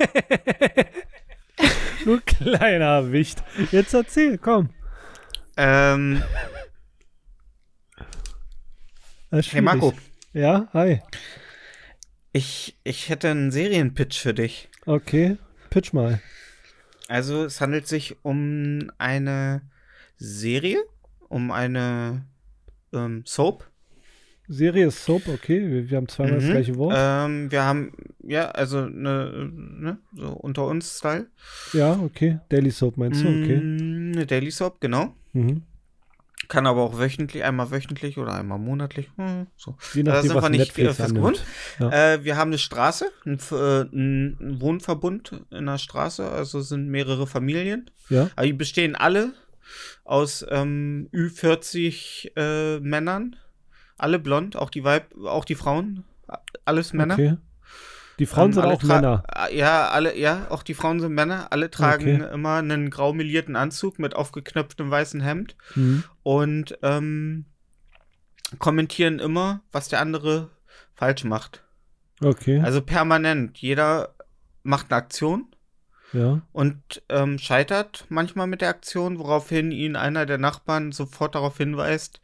du kleiner Wicht. Jetzt erzähl, komm. Ähm, hey Marco. Ja, hi. Ich, ich hätte einen Serienpitch für dich. Okay, pitch mal. Also es handelt sich um eine Serie, um eine ähm, Soap. Serie ist Soap, okay. Wir, wir haben zweimal mhm. das gleiche Wort. Ähm, wir haben, ja, also eine, ne, so unter uns Style. Ja, okay. Daily Soap meinst du, okay. Mm, eine Daily Soap, genau. Mhm. Kann aber auch wöchentlich, einmal wöchentlich oder einmal monatlich. Hm, so. Je nachdem, da sind was wir nicht Netflix fest gewohnt. Ja. Äh, wir haben eine Straße, ein, äh, Wohnverbund in einer Straße, also sind mehrere Familien. Ja. Aber die bestehen alle aus ähm, Ü40 äh, Männern. Alle blond, auch die Weib, auch die Frauen. Alles Männer. Okay. Die Frauen ähm, sind auch Männer. Ja, alle, ja, auch die Frauen sind Männer. Alle tragen okay. immer einen grau melierten Anzug mit aufgeknöpftem weißen Hemd mhm. und ähm, kommentieren immer, was der andere falsch macht. Okay. Also permanent. Jeder macht eine Aktion. Ja. Und ähm, scheitert manchmal mit der Aktion, woraufhin ihn einer der Nachbarn sofort darauf hinweist,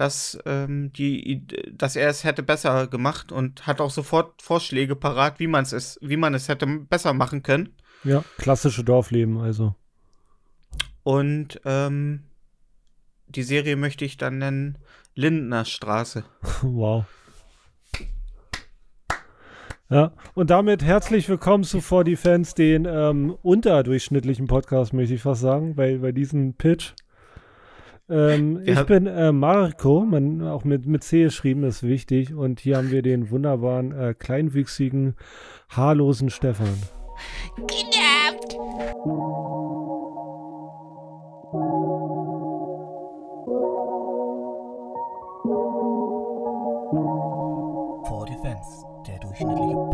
dass, ähm, die, dass er es hätte besser gemacht und hat auch sofort Vorschläge parat, wie man es ist, wie man es hätte besser machen können. Ja, klassische Dorfleben also. Und ähm, die Serie möchte ich dann nennen Lindner Straße. wow. Ja, und damit herzlich willkommen zu 4D Fans, den ähm, unterdurchschnittlichen Podcast, möchte ich fast sagen, bei, bei diesem Pitch. Ähm, ich bin äh, Marco, man, auch mit, mit C geschrieben, ist wichtig. Und hier haben wir den wunderbaren, äh, kleinwüchsigen, haarlosen Stefan. Genervt! For Defense, der durchschnittliche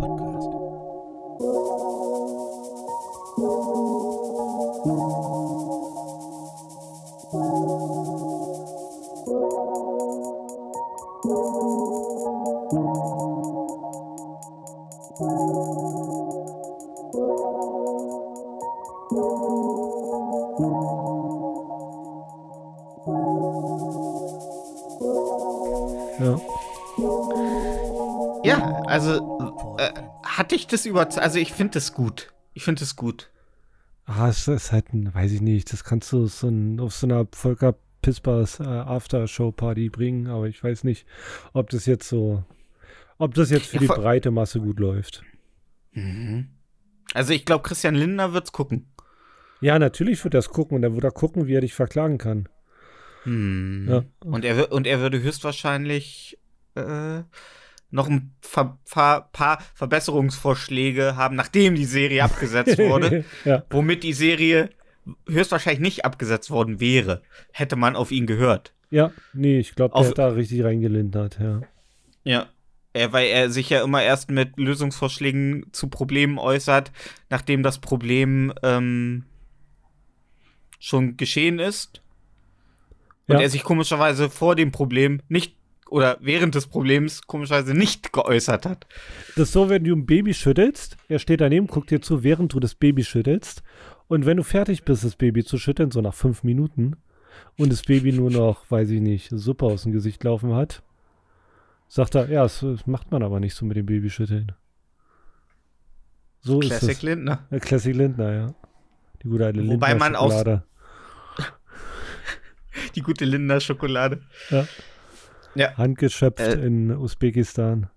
äh, hatte ich das über. Also ich finde das gut. Ich finde das gut. Ah, es ist halt ein, weiß ich nicht, das kannst du so ein, auf so einer Volker Pispers äh, After-Show-Party bringen, aber ich weiß nicht, ob das jetzt so, ob das jetzt für ja, die breite Masse gut läuft. Mhm. Also ich glaube, Christian Lindner wird's gucken. Ja, natürlich wird er es gucken und er wird er gucken, wie er dich verklagen kann. Hm. Ja. Und, er, und er würde höchstwahrscheinlich äh, noch ein ver paar Verbesserungsvorschläge haben, nachdem die Serie abgesetzt wurde, ja. womit die Serie höchstwahrscheinlich nicht abgesetzt worden wäre, hätte man auf ihn gehört. Ja, nee, ich glaube, der hat da richtig reingelindert, ja. Ja, er, weil er sich ja immer erst mit Lösungsvorschlägen zu Problemen äußert, nachdem das Problem ähm, schon geschehen ist. Und ja. er sich komischerweise vor dem Problem nicht oder während des Problems komischerweise nicht geäußert hat. Das ist so, wenn du ein Baby schüttelst, er steht daneben, guckt dir zu, während du das Baby schüttelst. Und wenn du fertig bist, das Baby zu schütteln, so nach fünf Minuten, und das Baby nur noch, weiß ich nicht, Suppe aus dem Gesicht laufen hat, sagt er, ja, das, das macht man aber nicht so mit dem Babyschütteln. So Classic ist es. Lindner. Ja, Classic Lindner, ja. Die gute alte Lindner Wobei man auch die gute Lindner Schokolade. Ja. Ja. Handgeschöpft äh, in Usbekistan.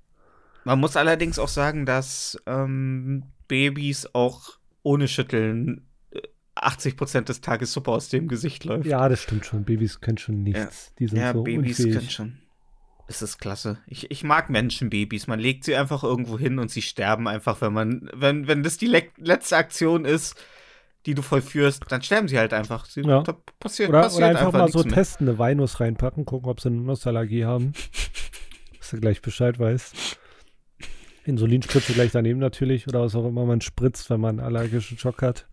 Man muss allerdings auch sagen, dass ähm, Babys auch ohne Schütteln 80 äh, Prozent des Tages super aus dem Gesicht läuft. Ja, das stimmt schon. Babys können schon nichts. Ja, Die sind ja so Babys unfähig. können schon. Es ist klasse. Ich, ich mag Menschenbabys. Man legt sie einfach irgendwo hin und sie sterben einfach, wenn man, wenn, wenn das die le letzte Aktion ist, die du vollführst, dann sterben sie halt einfach. Sie, ja. da passiert, oder, passiert oder einfach, einfach mal so mehr. testen, eine Weinnuss reinpacken, gucken, ob sie eine Nussallergie haben. Dass du gleich Bescheid weißt. Insulinspritze gleich daneben natürlich oder was auch immer man spritzt, wenn man allergischen Schock hat.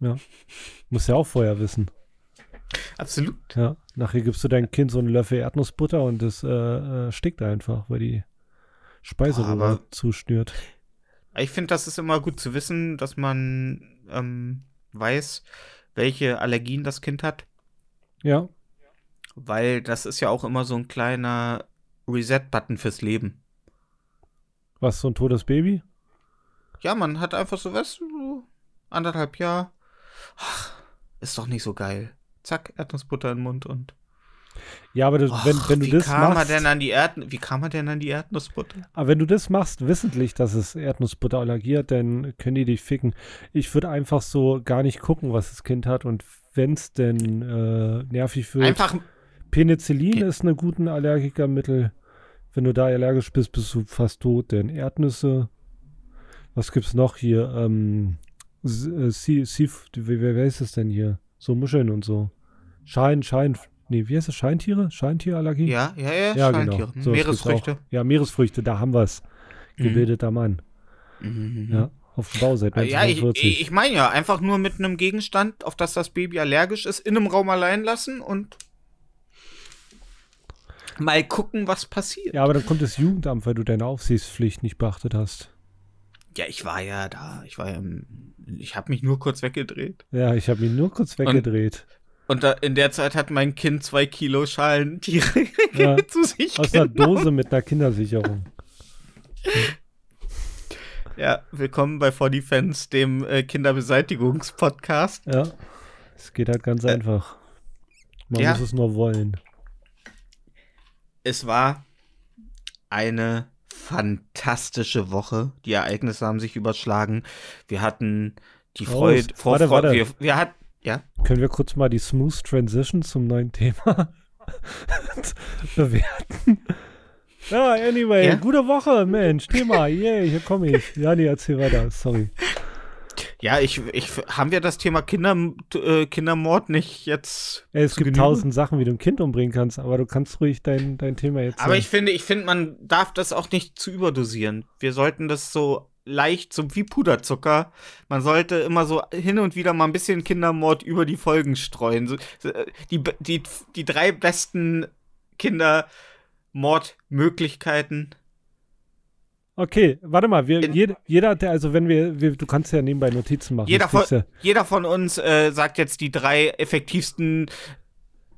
Ja. Muss ja auch vorher wissen. Absolut. Ja. Nachher gibst du deinem Kind so einen Löffel Erdnussbutter und es äh, äh, stickt einfach, weil die Speiseröhre zuschnürt. Ich finde, das ist immer gut zu wissen, dass man ähm, weiß, welche Allergien das Kind hat. Ja. Weil das ist ja auch immer so ein kleiner Reset-Button fürs Leben. Was, so ein totes Baby? Ja, man hat einfach so, weißt du, anderthalb Jahre. Ach, ist doch nicht so geil. Zack, Erdnussbutter in den Mund und. Ja, aber das, Och, wenn, wenn du wie das kam machst. Er denn an die Erd wie kam er denn an die Erdnussbutter? Aber wenn du das machst, wissentlich, dass es Erdnussbutterallergie hat, dann können die dich ficken. Ich würde einfach so gar nicht gucken, was das Kind hat und wenn es denn äh, nervig wird. Einfach. Penicillin Ge- ist ein guten Allergikermittel. Wenn du da allergisch bist, bist du fast tot. Denn Erdnüsse, was gibt's noch hier? Ähm, äh, wie, wer, wer ist es denn hier? So Muscheln und so. Schein, Schein, nee, wie heißt es? Scheinttiere? Scheintierallergie? Ja, ja, ja, Ja, Scheintiere. genau. So, Meeresfrüchte. Ja, Meeresfrüchte, da haben wir es. Mhm. Gebildeter Mann. Mhm. Ja, auf dem Bau seit Ja, ich, 1940. ich, ich meine ja, einfach nur mit einem Gegenstand, auf das das Baby allergisch ist, in einem Raum allein lassen und mal gucken, was passiert. ja, aber dann kommt das Jugendamt, weil du deine Aufsichtspflicht nicht beachtet hast. Ja, ich war ja da. Ich war ja im, ich habe mich nur kurz weggedreht. Ja, ich habe mich nur kurz weggedreht. Und da, in der Zeit hat mein Kind zwei Kilo Schalentiere Ja, zu sich Aus einer genommen. Dose mit einer Kindersicherung. Ja, willkommen bei For Defense, dem äh, Kinderbeseitigungspodcast. Ja, es geht halt ganz Äh, einfach. Man ja. muss es nur wollen. Es war eine fantastische Woche. Die Ereignisse haben sich überschlagen. Wir hatten die Oh, Freude. warte, Vorfreude-. Wir, wir hatten. Ja. Können wir kurz mal die Smooth Transition zum neuen Thema bewerten? Ja, anyway, Ja? gute Woche, Mensch, Thema, yay, hier komme ich. Ja, nee, erzähl weiter, sorry. Ja, ich, ich, haben wir das Thema Kinder, äh, Kindermord nicht jetzt. Es gibt Genüge? tausend Sachen, wie du ein Kind umbringen kannst, aber du kannst ruhig dein, dein Thema jetzt Aber sagen. ich finde, ich finde, man darf das auch nicht zu überdosieren. Wir sollten das so leicht, so wie Puderzucker. Man sollte immer so hin und wieder mal ein bisschen Kindermord über die Folgen streuen. So, äh, die, die, die drei besten Kindermordmöglichkeiten. Okay, warte mal, wir, In- jed, jeder, der, also wenn wir, wir, du kannst ja nebenbei Notizen machen. Jeder von, jeder von uns äh, sagt jetzt die drei effektivsten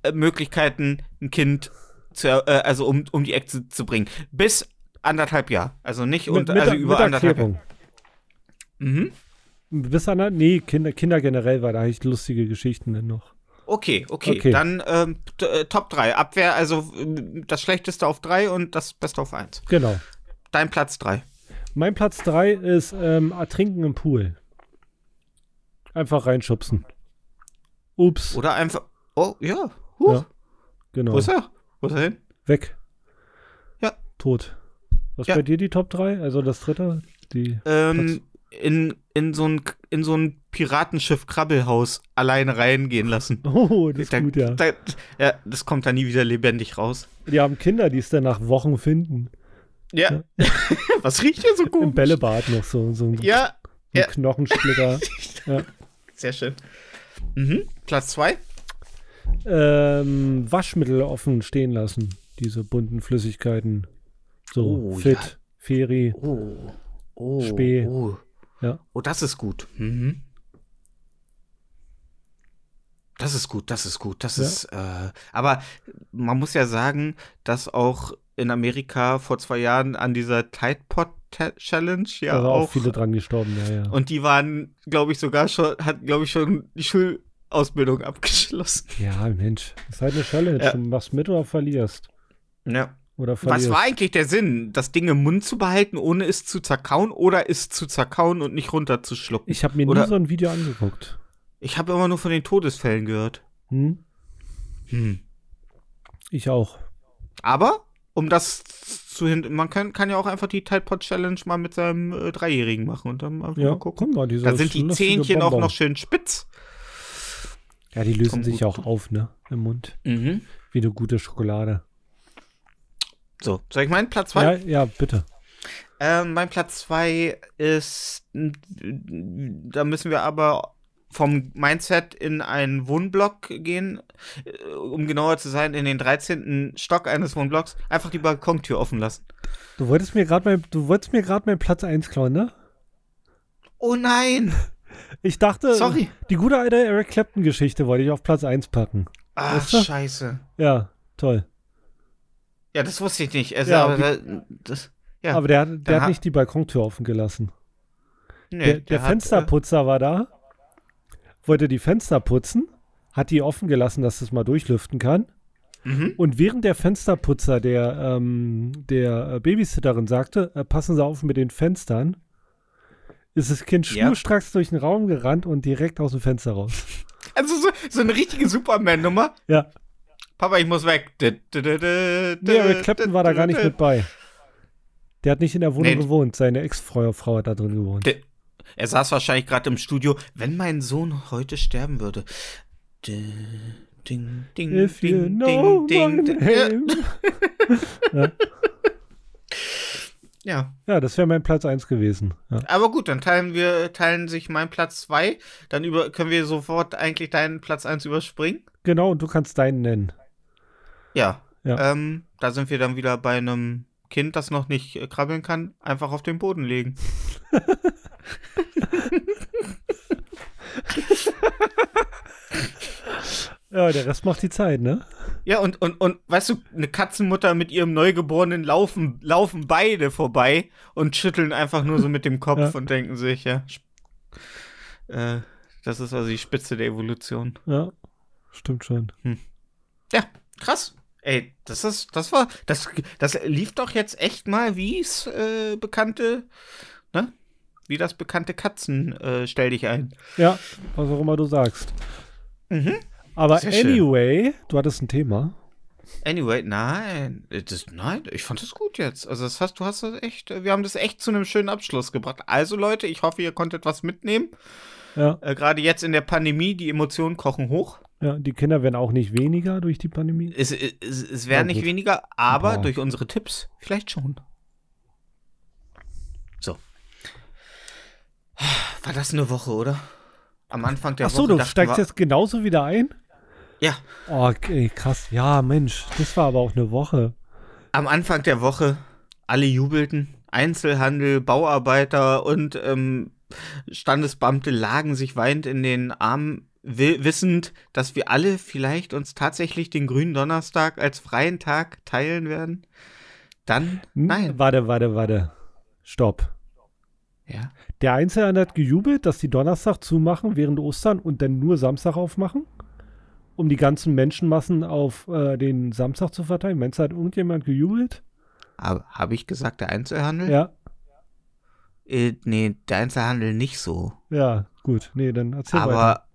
äh, Möglichkeiten, ein Kind zu, äh, also um, um die Ecke zu, zu bringen. Bis anderthalb Jahr. Also nicht mit, unter, mit, also über anderthalb. Erklärung. Mhm. Bis an, nee, Kinder, Kinder generell, weil da habe ich lustige Geschichten denn noch. Okay, okay, Okay. Dann ähm, äh, Top 3. Abwehr, also ähm, das Schlechteste auf 3 und das Beste auf 1. Genau. Dein Platz 3. Mein Platz 3 ist ähm, Ertrinken im Pool. Einfach reinschubsen. Ups. Oder einfach. Oh, ja. Huch. Ja, genau. Wo ist er? Wo ist er hin? Weg. Ja. Tot. Was Ja. bei dir die Top 3? Also das dritte? Die. Ähm, in, in so ein, in so ein Piratenschiff-Krabbelhaus alleine reingehen lassen. Oh, das ist Da- gut, ja. Da, ja, das kommt da nie wieder lebendig raus. Die haben Kinder, die es dann nach Wochen finden. Ja. Was riecht hier so gut? Im Bällebad noch so, so ein, Ja, ein ja. Knochensplitter. sehr schön. Mhm. Platz 2. ähm, Waschmittel offen stehen lassen. Diese bunten Flüssigkeiten. So, Oh, Fit, ja. Feri. Oh. Oh. Spee. Oh. Ja. Oh, das ist gut. Mhm. Das ist gut, das ist gut, das Ja. ist, äh, aber man muss ja sagen, dass auch in Amerika vor zwei Jahren an dieser Tide Pod Challenge ja Da auch auch, viele dran gestorben, ja, ja. und die waren, glaube ich, sogar schon, hat, glaube ich, schon die Schulausbildung abgeschlossen. Ja, Mensch, das ist halt eine Challenge. Ja. Du machst mit oder verlierst. Ja. Oder Was war eigentlich der Sinn? Das Ding im Mund zu behalten, ohne es zu zerkauen oder es zu zerkauen und nicht runterzuschlucken? Ich habe mir Oder- nie so ein Video angeguckt. Ich habe immer nur von den Todesfällen gehört. Hm? Hm. Ich auch. Aber, um das zu hin, man kann, kann ja auch einfach die Tide Pod Challenge mal mit seinem äh, Dreijährigen machen und dann einfach Ja, mal gucken. guck mal, Da sind die Zähnchen auch noch schön spitz. Ja, die lösen Kommt sich auch auf, ne? Im Mund. Mhm. Wie eine gute Schokolade. So, soll ich meinen Platz Ja, 2? ja, bitte. Ähm, mein Platz 2 ist, da müssen wir aber vom Mindset in einen Wohnblock gehen, äh, um genauer zu sein, in den 13. Stock eines Wohnblocks, einfach die Balkontür offen lassen. Du wolltest mir gerade mein, du wolltest mir gerade meinen Platz 1 klauen, ne? Oh nein! Ich dachte, Sorry. die gute alte Eric Clapton-Geschichte wollte ich auf Platz 1 packen. Ah, Weißt du? scheiße. Ja, toll. Ja, das wusste ich nicht. Also, Ja, aber die- da- das, ja, Aber der, hat- der hat ha- nicht die Balkontür offen gelassen. nee, der der hat, Fensterputzer war da, wollte die Fenster putzen, hat die offen gelassen, dass es mal durchlüften kann. Äh, mhm. Und während der Fensterputzer der, ähm, der äh, Babysitterin sagte, äh, passen Sie auf mit den Fenstern, ist das Kind Ja. schnurstracks durch den Raum gerannt und direkt aus dem Fenster raus. Also so, so eine richtige Superman-Nummer. Ja, Papa, ich muss weg. Nee, Eric Clapton war da gar nicht mit bei. Der hat nicht in der Wohnung Nee. gewohnt, seine Ex-Frau Frau hat da drin gewohnt. Er saß wahrscheinlich gerade im Studio. Wenn mein Sohn heute sterben würde. D- Ding, ding, If you ding, know ding, ding, ding. Ja, ja. Ja, das wäre mein Platz 1 gewesen. Ja. Aber gut, dann teilen wir, teilen sich mein Platz 2. Dann über, können wir sofort eigentlich deinen Platz 1 überspringen. Genau, und du kannst deinen nennen. Ja. Ja. Ähm, da sind wir dann wieder bei einem Kind, das noch nicht äh, krabbeln kann, einfach auf den Boden legen. Ja, der Rest macht die Zeit, ne? Ja, und, und, und weißt du, eine Katzenmutter mit ihrem Neugeborenen laufen, laufen beide vorbei und schütteln einfach nur so mit dem Kopf Ja. und denken sich, ja, äh, das ist also die Spitze der Evolution. Ja, stimmt schon. Ja, krass. Ey, das ist, das war, das, das lief doch jetzt echt mal, wie es äh, bekannte, ne? Wie das bekannte Katzen, äh, stell dich ein. Ja, was auch immer du sagst. Mhm. Aber Sehr schön. anyway, du hattest ein Thema. Anyway, nein, das, nein, ich fand das gut jetzt. Also das hast, du hast das echt, wir haben das echt zu einem schönen Abschluss gebracht. Also Leute, ich hoffe, ihr konntet was mitnehmen. Ja, Äh, Gerade jetzt in der Pandemie, die Emotionen kochen hoch. Ja, die Kinder werden auch nicht weniger durch die Pandemie. Es, es, es Ja, werden nicht gut. weniger, aber durch unsere Tipps vielleicht schon. So. War das eine Woche, oder? Am Anfang der Ach so, Woche. du dachten steigst jetzt genauso wieder ein? Ja, Oh, okay, krass. Ja, Mensch, das war aber auch eine Woche. am Anfang der Woche alle jubelten. Einzelhandel, Bauarbeiter und ähm, Standesbeamte lagen sich weinend in den Armen, wissend, dass wir alle vielleicht uns tatsächlich den grünen Donnerstag als freien Tag teilen werden. Dann, Hm? nein. Warte, warte, warte. Stopp. Ja. Der Einzelhandel hat gejubelt, dass die Donnerstag zumachen während Ostern und dann nur Samstag aufmachen? Um die ganzen Menschenmassen auf äh, den Samstag zu verteilen? Meinst du, hat irgendjemand gejubelt? Habe hab ich gesagt, der Einzelhandel? Ja, Äh, nee, der Einzelhandel nicht so. ja, gut. Nee, dann erzähl weiter.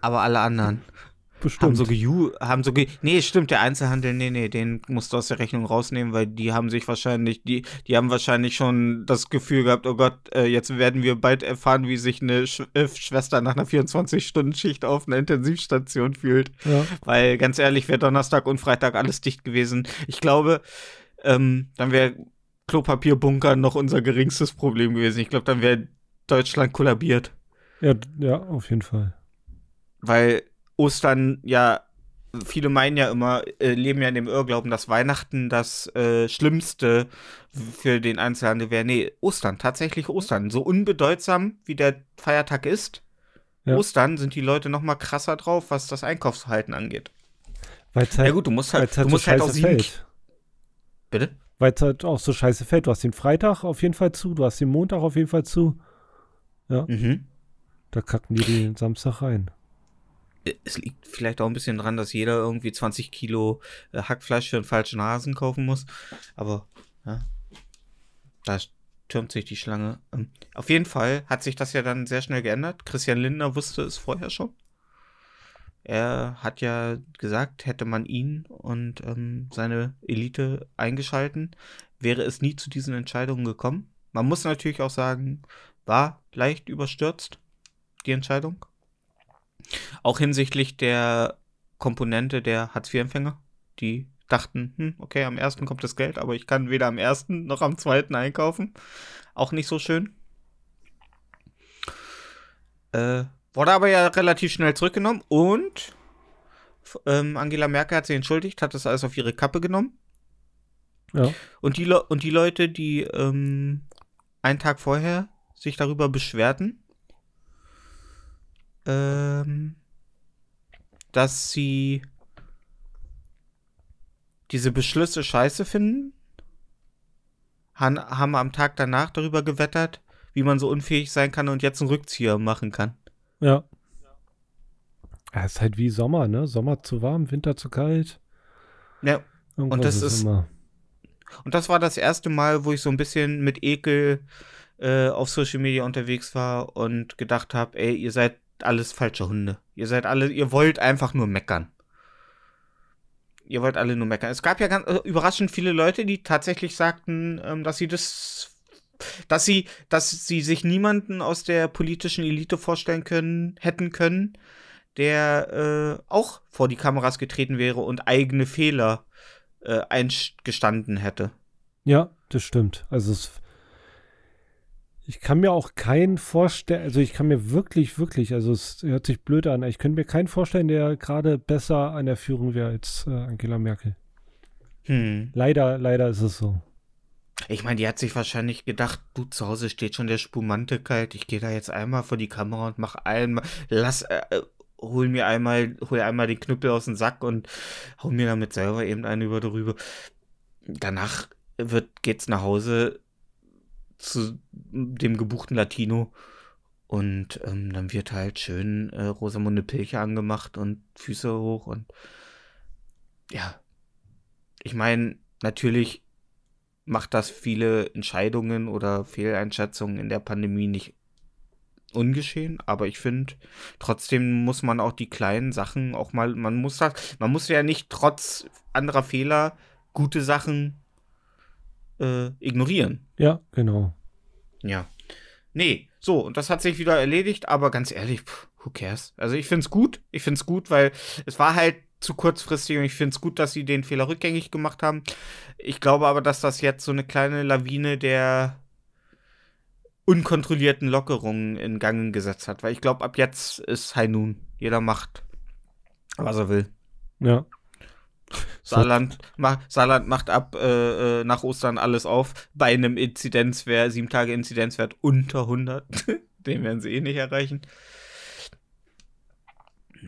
Aber, alle anderen Bestimmt. haben so geju haben so ge Nee, stimmt, der Einzelhandel, nee, nee, den musst du aus der Rechnung rausnehmen, weil die haben sich wahrscheinlich, die, die haben wahrscheinlich schon das Gefühl gehabt, oh Gott, äh, jetzt werden wir bald erfahren, wie sich eine Sch äh, Schwester nach einer 24-Stunden-Schicht auf einer Intensivstation fühlt. ja. Weil ganz ehrlich, wäre Donnerstag und Freitag alles dicht gewesen. Ich glaube, ähm, dann wäre Klopapierbunker noch unser geringstes Problem gewesen. Ich glaube, dann wäre Deutschland kollabiert. Ja, ja, auf jeden Fall. Weil Ostern ja, viele meinen ja immer, äh, leben ja in dem Irrglauben, dass Weihnachten das äh, Schlimmste für den Einzelhandel wäre. Nee, Ostern, tatsächlich Ostern. So unbedeutsam wie der Feiertag ist, Ja. Ostern sind die Leute noch mal krasser drauf, was das Einkaufsverhalten angeht. Weil es halt, Ja gut, du musst halt, halt du so musst halt auch scheiße sieben. fällt. Bitte? Weil es halt auch so scheiße fällt. Du hast den Freitag auf jeden Fall zu, du hast den Montag auf jeden Fall zu. Mhm. Da kacken die den Samstag rein. Es liegt vielleicht auch ein bisschen dran, dass jeder irgendwie 20 Kilo äh, Hackfleisch für einen falschen Hasen kaufen muss. Aber ja, da türmt sich die Schlange. Ähm, auf jeden Fall hat sich das ja dann sehr schnell geändert. Christian Lindner wusste es vorher schon. Er hat ja gesagt, hätte man ihn und ähm, seine Elite eingeschalten, wäre es nie zu diesen Entscheidungen gekommen. Man muss natürlich auch sagen, war leicht überstürzt, die Entscheidung. Auch hinsichtlich der Komponente der Hartz-IV-Empfänger, die dachten, hm, okay, am ersten kommt das Geld, aber ich kann weder am ersten noch am zweiten einkaufen. Auch nicht so schön. Äh, wurde aber ja relativ schnell zurückgenommen und ähm, Angela Merkel hat sich entschuldigt, hat das alles auf ihre Kappe genommen. Ja. Und die, Le und die Leute, die ähm, einen Tag vorher sich darüber beschwerten, ähm, dass sie diese Beschlüsse scheiße finden, han, haben am Tag danach darüber gewettert, wie man so unfähig sein kann und jetzt einen Rückzieher machen kann. Ja. Ja, ist halt wie Sommer, ne? Sommer zu warm, Winter zu kalt. Ja. Irgendwas und das ist, immer. und das war das erste Mal, wo ich so ein bisschen mit Ekel äh, auf Social Media unterwegs war und gedacht habe, ey, ihr seid alles falsche Hunde. Ihr seid alle, ihr wollt einfach nur meckern. Ihr wollt alle nur meckern. Es gab ja ganz äh, überraschend viele Leute, die tatsächlich sagten, ähm, dass sie das dass sie, dass sie sich niemanden aus der politischen Elite vorstellen können, hätten können, der äh, auch vor die Kameras getreten wäre und eigene Fehler äh, eingestanden hätte. Ja, das stimmt. Also es, ich kann mir auch keinen vorstellen, also ich kann mir wirklich, wirklich, also es hört sich blöd an, ich könnte mir keinen vorstellen, der gerade besser an der Führung wäre als äh, Angela Merkel. Hm. Leider, leider ist es so. Ich meine, die hat sich wahrscheinlich gedacht, du zu Hause steht schon der Spumante kalt, ich gehe da jetzt einmal vor die Kamera und mach einmal, lass, äh, äh, hol mir einmal, hol einmal den Knüppel aus dem Sack und hau mir damit selber eben eine über drüber. Danach wird, geht's nach Hause zu dem gebuchten Latino und ähm, dann wird halt schön äh, Rosamunde Pilcher angemacht und Füße hoch und ja. Ich meine, natürlich macht das viele Entscheidungen oder Fehleinschätzungen in der Pandemie nicht ungeschehen, aber ich finde, trotzdem muss man auch die kleinen Sachen auch mal, man muss das, man muss ja nicht trotz anderer Fehler gute Sachen äh, ignorieren. Ja, genau. Ja. Nee, so, und das hat sich wieder erledigt, aber ganz ehrlich, pff, who cares? Also ich finde es gut, ich finde es gut, weil es war halt zu kurzfristig und ich finde es gut, dass sie den Fehler rückgängig gemacht haben. Ich glaube aber, dass das jetzt so eine kleine Lawine der unkontrollierten Lockerungen in Gang gesetzt hat, weil ich glaube, ab jetzt ist High Noon. Jeder macht, was er will. Ja. Saarland, ma, Saarland macht ab äh, äh, nach Ostern alles auf bei einem Inzidenzwert, sieben Tage Inzidenzwert unter 100. Den werden sie eh nicht erreichen.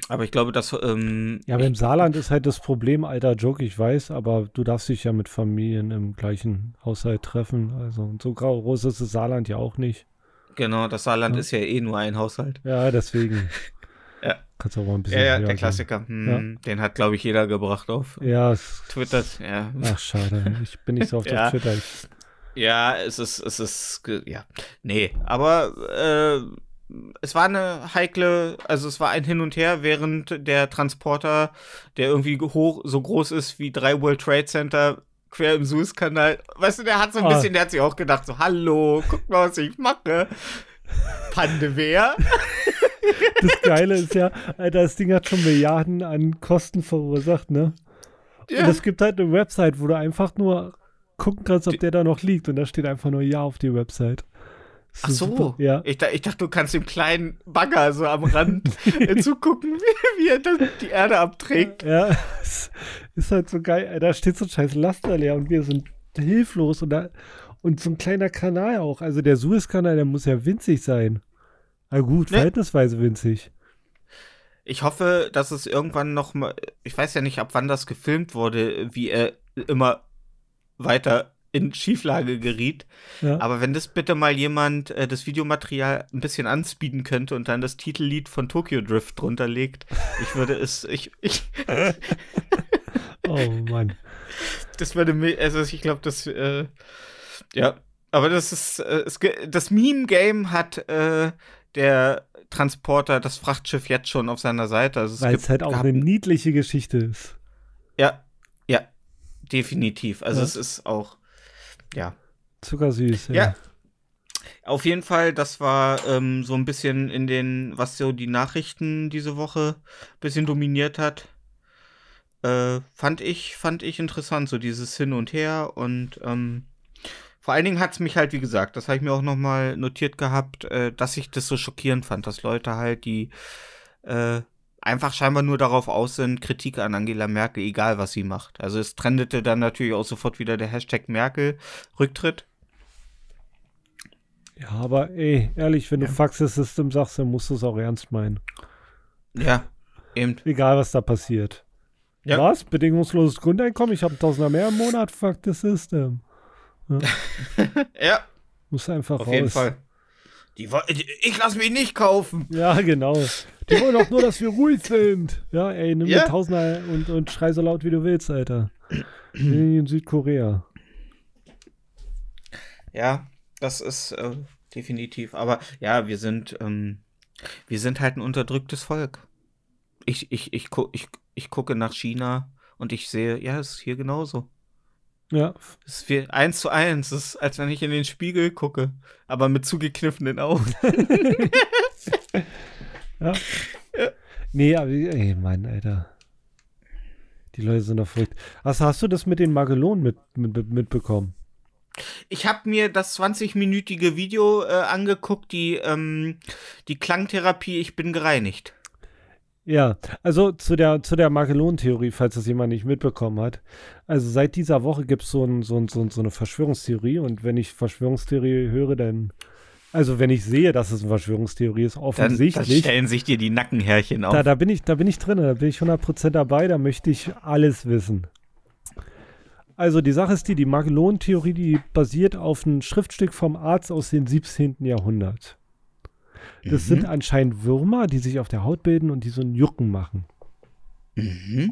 Aber ich glaube, dass. Ähm, Ja, aber im Saarland ist halt das Problem, alter Joke, ich weiß, aber du darfst dich ja mit Familien im gleichen Haushalt treffen. Also und so grau- groß ist das Saarland ja auch nicht. genau, das Saarland Ja. ist ja eh nur ein Haushalt. Ja, deswegen. Ja. Kannst auch mal ein bisschen. Ja, ja, der. Klassiker. Hm, Den hat, glaube ich, jeder gebracht auf Ja, Twitter. Ja. ach schade. Ich bin nicht so oft Ja. auf Twitter. Ja, es ist, es ist, ja. Nee, aber äh, es war eine heikle, also es war ein Hin und Her, während der Transporter, der irgendwie hoch, so groß ist wie drei World Trade Center, quer im Suezkanal, weißt du, der hat so ein Ah. bisschen, der hat sich auch gedacht, so, hallo, guck mal, was ich mache. Pandewehr. das Geile ist ja, Alter, das Ding hat schon Milliarden an Kosten verursacht, ne? Ja. Und es gibt halt eine Website, wo du einfach nur gucken kannst, ob Die- der da noch liegt. Und da steht einfach nur Ja auf die Website. Das Ach so. super. Ja. Ich, ich dachte, du kannst dem kleinen Bagger so am Rand äh, zugucken, wie, wie er das, die Erde abträgt. Ja, ist halt so geil. Da steht so ein scheiß Laster leer und wir sind hilflos. Und, da, und so ein kleiner Kanal auch. Also der Suezkanal, der muss ja winzig sein. Na gut, Ne. verhältnisweise winzig. Ich hoffe, dass es irgendwann noch mal, ich weiß ja nicht, ab wann das gefilmt wurde, wie er immer weiter in Schieflage geriet. Ja. Aber wenn das bitte mal jemand äh, das Videomaterial ein bisschen anspeeden könnte und dann das Titellied von Tokyo Drift drunter legt, ich würde es, ich, ich, Oh Mann. das würde mir, also ich glaube, das, äh, ja, aber das ist, äh, es, das Meme-Game hat äh, der Transporter, das Frachtschiff jetzt schon auf seiner Seite. Also es Weil gibt- es halt auch eine niedliche Geschichte ist. Ja, ja, definitiv. Also Ja. es ist auch, ja. Zuckersüß. Ja. Auf jeden Fall, das war ähm, so ein bisschen in den, was so die Nachrichten diese Woche ein bisschen dominiert hat. Äh, fand ich, fand ich interessant, so dieses Hin und Her und ähm, vor allen Dingen hat es mich halt, wie gesagt, das habe ich mir auch nochmal notiert gehabt, äh, dass ich das so schockierend fand, dass Leute halt, die äh, einfach scheinbar nur darauf aus sind, Kritik an Angela Merkel, egal was sie macht. Also es trendete dann natürlich auch sofort wieder der Hashtag Merkel Rücktritt. Ja, aber ey, ehrlich, wenn Ja. du Faxes System sagst, dann musst du es auch ernst meinen. Ja, eben. Egal, was da passiert. Ja. Was? Bedingungsloses Grundeinkommen? Ich habe ein Tausender mehr im Monat? Fuck the system. Ja. ja. Muss einfach Auf raus. jeden Fall. Die, ich lasse mich nicht kaufen. Ja, genau. Die wollen doch nur, dass wir ruhig sind. Ja, ey, nimm ja. den Tausender und, und schrei so laut, wie du willst, Alter. In Südkorea. Ja, das ist äh, definitiv. Aber ja, wir sind, ähm, wir sind halt ein unterdrücktes Volk. Ich, ich, ich, gu ich, ich gucke nach China und ich sehe, ja, es ist hier genauso. Ja. Es ist wie eins zu eins. Es ist, als wenn ich in den Spiegel gucke, aber mit zugekniffenen Augen. ja. ja. Nee, aber ey, Mann, Alter. Die Leute sind doch verrückt. Also hast du das mit den Magellonen mit, mit, mitbekommen? Ich habe mir das 20-minütige Video äh, angeguckt, die, ähm, die Klangtherapie, ich bin gereinigt. Ja, also zu der, zu der Magellan-Theorie, falls das jemand nicht mitbekommen hat. Also seit dieser Woche gibt es so, ein, so, ein, so, eine Verschwörungstheorie und wenn ich Verschwörungstheorie höre, dann also wenn ich sehe, dass es eine Verschwörungstheorie ist, offensichtlich. Dann, dann stellen sich dir die Nackenhärchen auf. Da, da, bin ich, da bin ich drin, da bin ich 100% dabei, da möchte ich alles wissen. Also die Sache ist die, die Magellan-Theorie, die basiert auf einem Schriftstück vom Arzt aus dem 17. Jahrhundert. Das mhm. sind anscheinend Würmer, die sich auf der Haut bilden und die so ein Jucken machen. Mhm.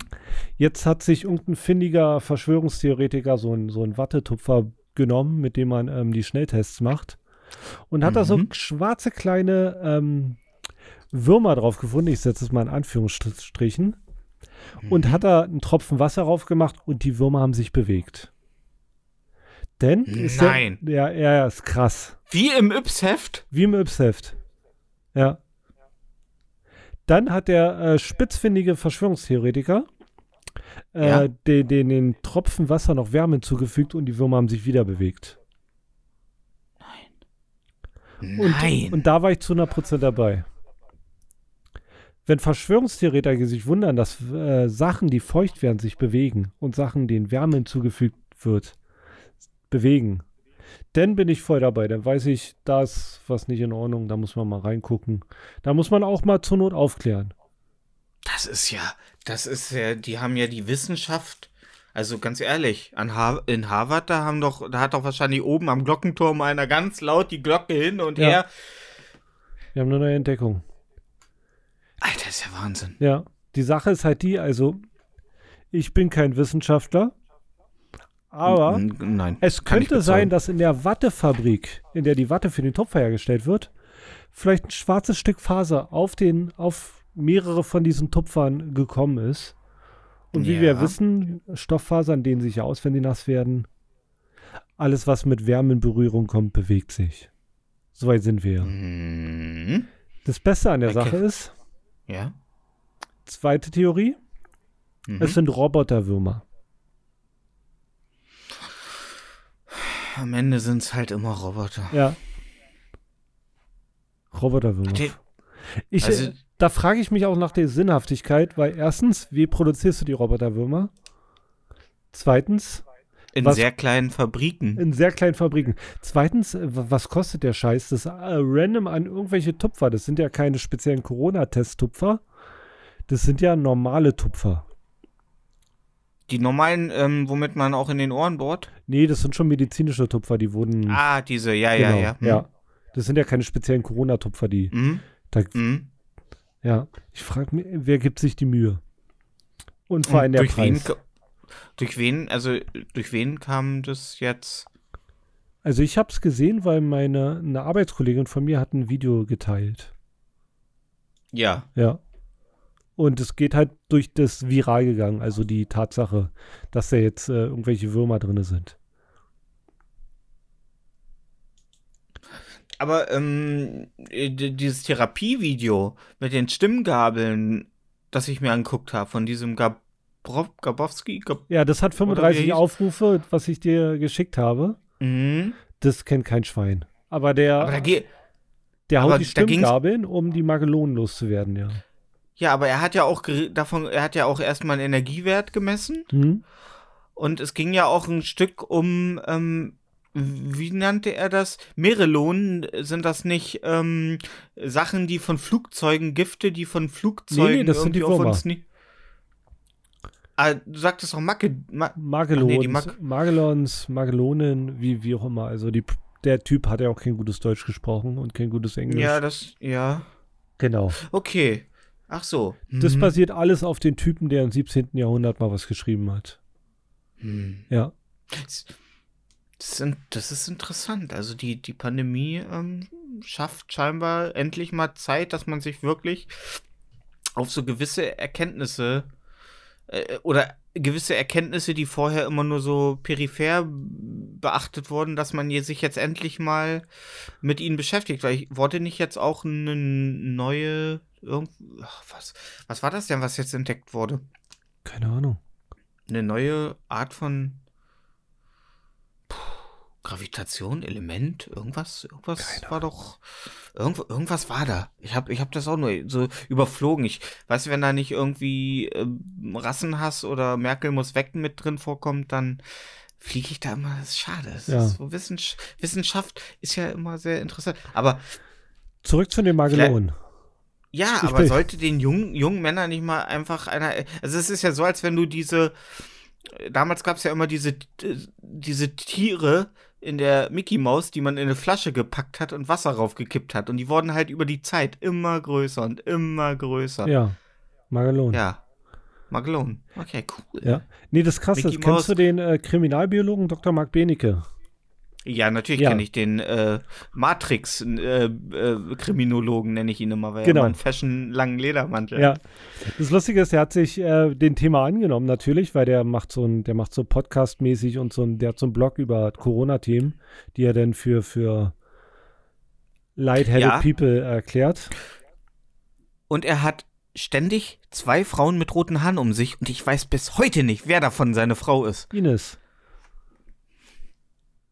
Jetzt hat sich irgendein findiger Verschwörungstheoretiker so einen so Wattetupfer genommen, mit dem man ähm, die Schnelltests macht. Und hat mhm. da so mhm. schwarze kleine ähm, Würmer drauf gefunden. Ich setze es mal in Anführungsstrichen. Mhm. Und hat da einen Tropfen Wasser drauf gemacht und die Würmer haben sich bewegt. Denn Nein. Der, ja, ja, ist krass. Wie im Yps-Heft? Wie im Yps-Heft. Ja. Dann hat der äh, spitzfindige Verschwörungstheoretiker äh, ja. den, den, den, Tropfen Wasser noch Wärme hinzugefügt und die Würmer haben sich wieder bewegt. Nein. Und, Nein. Und da war ich zu 100% dabei. Wenn Verschwörungstheoretiker sich wundern, dass äh, Sachen, die feucht werden, sich bewegen und Sachen, denen Wärme hinzugefügt wird, bewegen, dann bin ich voll dabei. Dann weiß ich, da ist was nicht in Ordnung, da muss man mal reingucken. Da muss man auch mal zur Not aufklären. Das ist ja, das ist ja, die haben ja die Wissenschaft. Also ganz ehrlich, Har in Harvard, da haben doch, da hat doch wahrscheinlich oben am Glockenturm einer ganz laut die Glocke hin und ja. her. Wir haben eine neue Entdeckung. Alter, ist ja Wahnsinn. Ja, die Sache ist halt die, also ich bin kein Wissenschaftler, aber Nein, es könnte sein, dass in der Wattefabrik, in der die Watte für den Topfer hergestellt wird, vielleicht ein schwarzes Stück Faser auf, den, auf mehrere von diesen Tupfern gekommen ist. Und wie ja. wir wissen, Stofffasern dehnen sich aus, wenn die nass werden. Alles, was mit Wärme in Berührung kommt, bewegt sich. Soweit sind wir. Mhm. Das Beste an der okay. Sache ist, ja. zweite Theorie, mhm. es sind Roboterwürmer. Am Ende sind es halt immer Roboter. Ja. Roboterwürmer. Ich, also, da frage ich mich auch nach der Sinnhaftigkeit, weil erstens, wie produzierst du die Roboterwürmer? Zweitens, in was, sehr kleinen Fabriken. In sehr kleinen Fabriken. Zweitens, was kostet der Scheiß? Das äh, random an irgendwelche Tupfer. Das sind ja keine speziellen Corona-Test-Tupfer. Das sind ja normale Tupfer. Die normalen, ähm, womit man auch in den Ohren bohrt? Nee, das sind schon medizinische Tupfer, die wurden. Ah, diese, ja, genau, ja, ja. Hm. Ja. Das sind ja keine speziellen Corona-Tupfer, die. Mhm. Da, mhm. Ja, ich frage mich, wer gibt sich die Mühe? Und vor allem der durch Preis. Wen, durch wen, also durch wen kam das jetzt? Also ich habe es gesehen, weil meine eine Arbeitskollegin von mir hat ein Video geteilt. Ja. Ja. Und es geht halt durch das Viral gegangen, also die Tatsache, dass da jetzt äh, irgendwelche Würmer drin sind. Aber ähm, dieses Therapievideo mit den Stimmgabeln, das ich mir anguckt habe, von diesem Gab Gabowski? Gab ja, das hat 35 Aufrufe, was ich dir geschickt habe. Mhm. Das kennt kein Schwein. Aber der, aber der haut die Stimmgabeln, um die Magellonen loszuwerden, ja. Ja, aber er hat ja auch davon, er hat ja auch erstmal einen Energiewert gemessen. Mhm. Und es ging ja auch ein Stück um, ähm, wie nannte er das? Merelonen sind das nicht ähm, Sachen, die von Flugzeugen, Gifte, die von Flugzeugen nee, nee, das sind die auf uns nie. Ah, du sagtest doch Macke. Ma Magellons, Ach nee, die Mag- Magellons, Magellonen, wie, wie auch immer. Also die, der Typ hat ja auch kein gutes Deutsch gesprochen und kein gutes Englisch. ja, das, ja. genau. Okay. Ach so. Das Mhm. basiert alles auf den Typen, der im 17. Jahrhundert mal was geschrieben hat. Hm. Ja. Das, das, sind, das ist interessant. Also die, die Pandemie ähm, schafft scheinbar endlich mal Zeit, dass man sich wirklich auf so gewisse Erkenntnisse äh, oder gewisse Erkenntnisse, die vorher immer nur so peripher beachtet wurden, dass man sich jetzt endlich mal mit ihnen beschäftigt. Weil ich wurde nicht jetzt auch eine neue irgend, was, was war das denn, was jetzt entdeckt wurde? Keine Ahnung. eine neue Art von Gravitation, Element, irgendwas, irgendwas Keine war doch irgendwo, irgendwas war da. Ich habe ich hab das auch nur so überflogen. Ich weiß, wenn da nicht irgendwie ähm, Rassenhass oder Merkel muss weg mit drin vorkommt, dann fliege ich da immer. Das ist schade. Das Ja. ist so Wissenschaft, Wissenschaft ist ja immer sehr interessant. Aber Zurück zu den Magellonen. ja, Ich aber bin- sollte den jungen, jungen Männern nicht mal einfach einer. Also es ist ja so, als wenn du diese. Damals gab es ja immer diese, diese Tiere in der Mickey Maus, die man in eine Flasche gepackt hat und Wasser raufgekippt hat. Und die wurden halt über die Zeit immer größer und immer größer. Ja. Magellonen. Ja. Magellan. Okay, cool. Ja. Nee, das ist krass. Mickey ist. Kennst du den äh, Kriminalbiologen Dr. Marc Benecke? Ja, natürlich Ja. kenne ich den äh, Matrix-Kriminologen, nenne ich ihn immer, weil Genau. er einen fashion langen Ledermantel Ja. Das Lustige ist, der hat sich äh, den Thema angenommen, natürlich, weil der macht so ein, der macht so Podcast-mäßig und so ein, der hat so einen Blog über Corona-Themen, die er dann für, für Lightheaded Ja. People erklärt. Und er hat ständig zwei Frauen mit roten Haaren um sich und ich weiß bis heute nicht, wer davon seine Frau ist. Ines.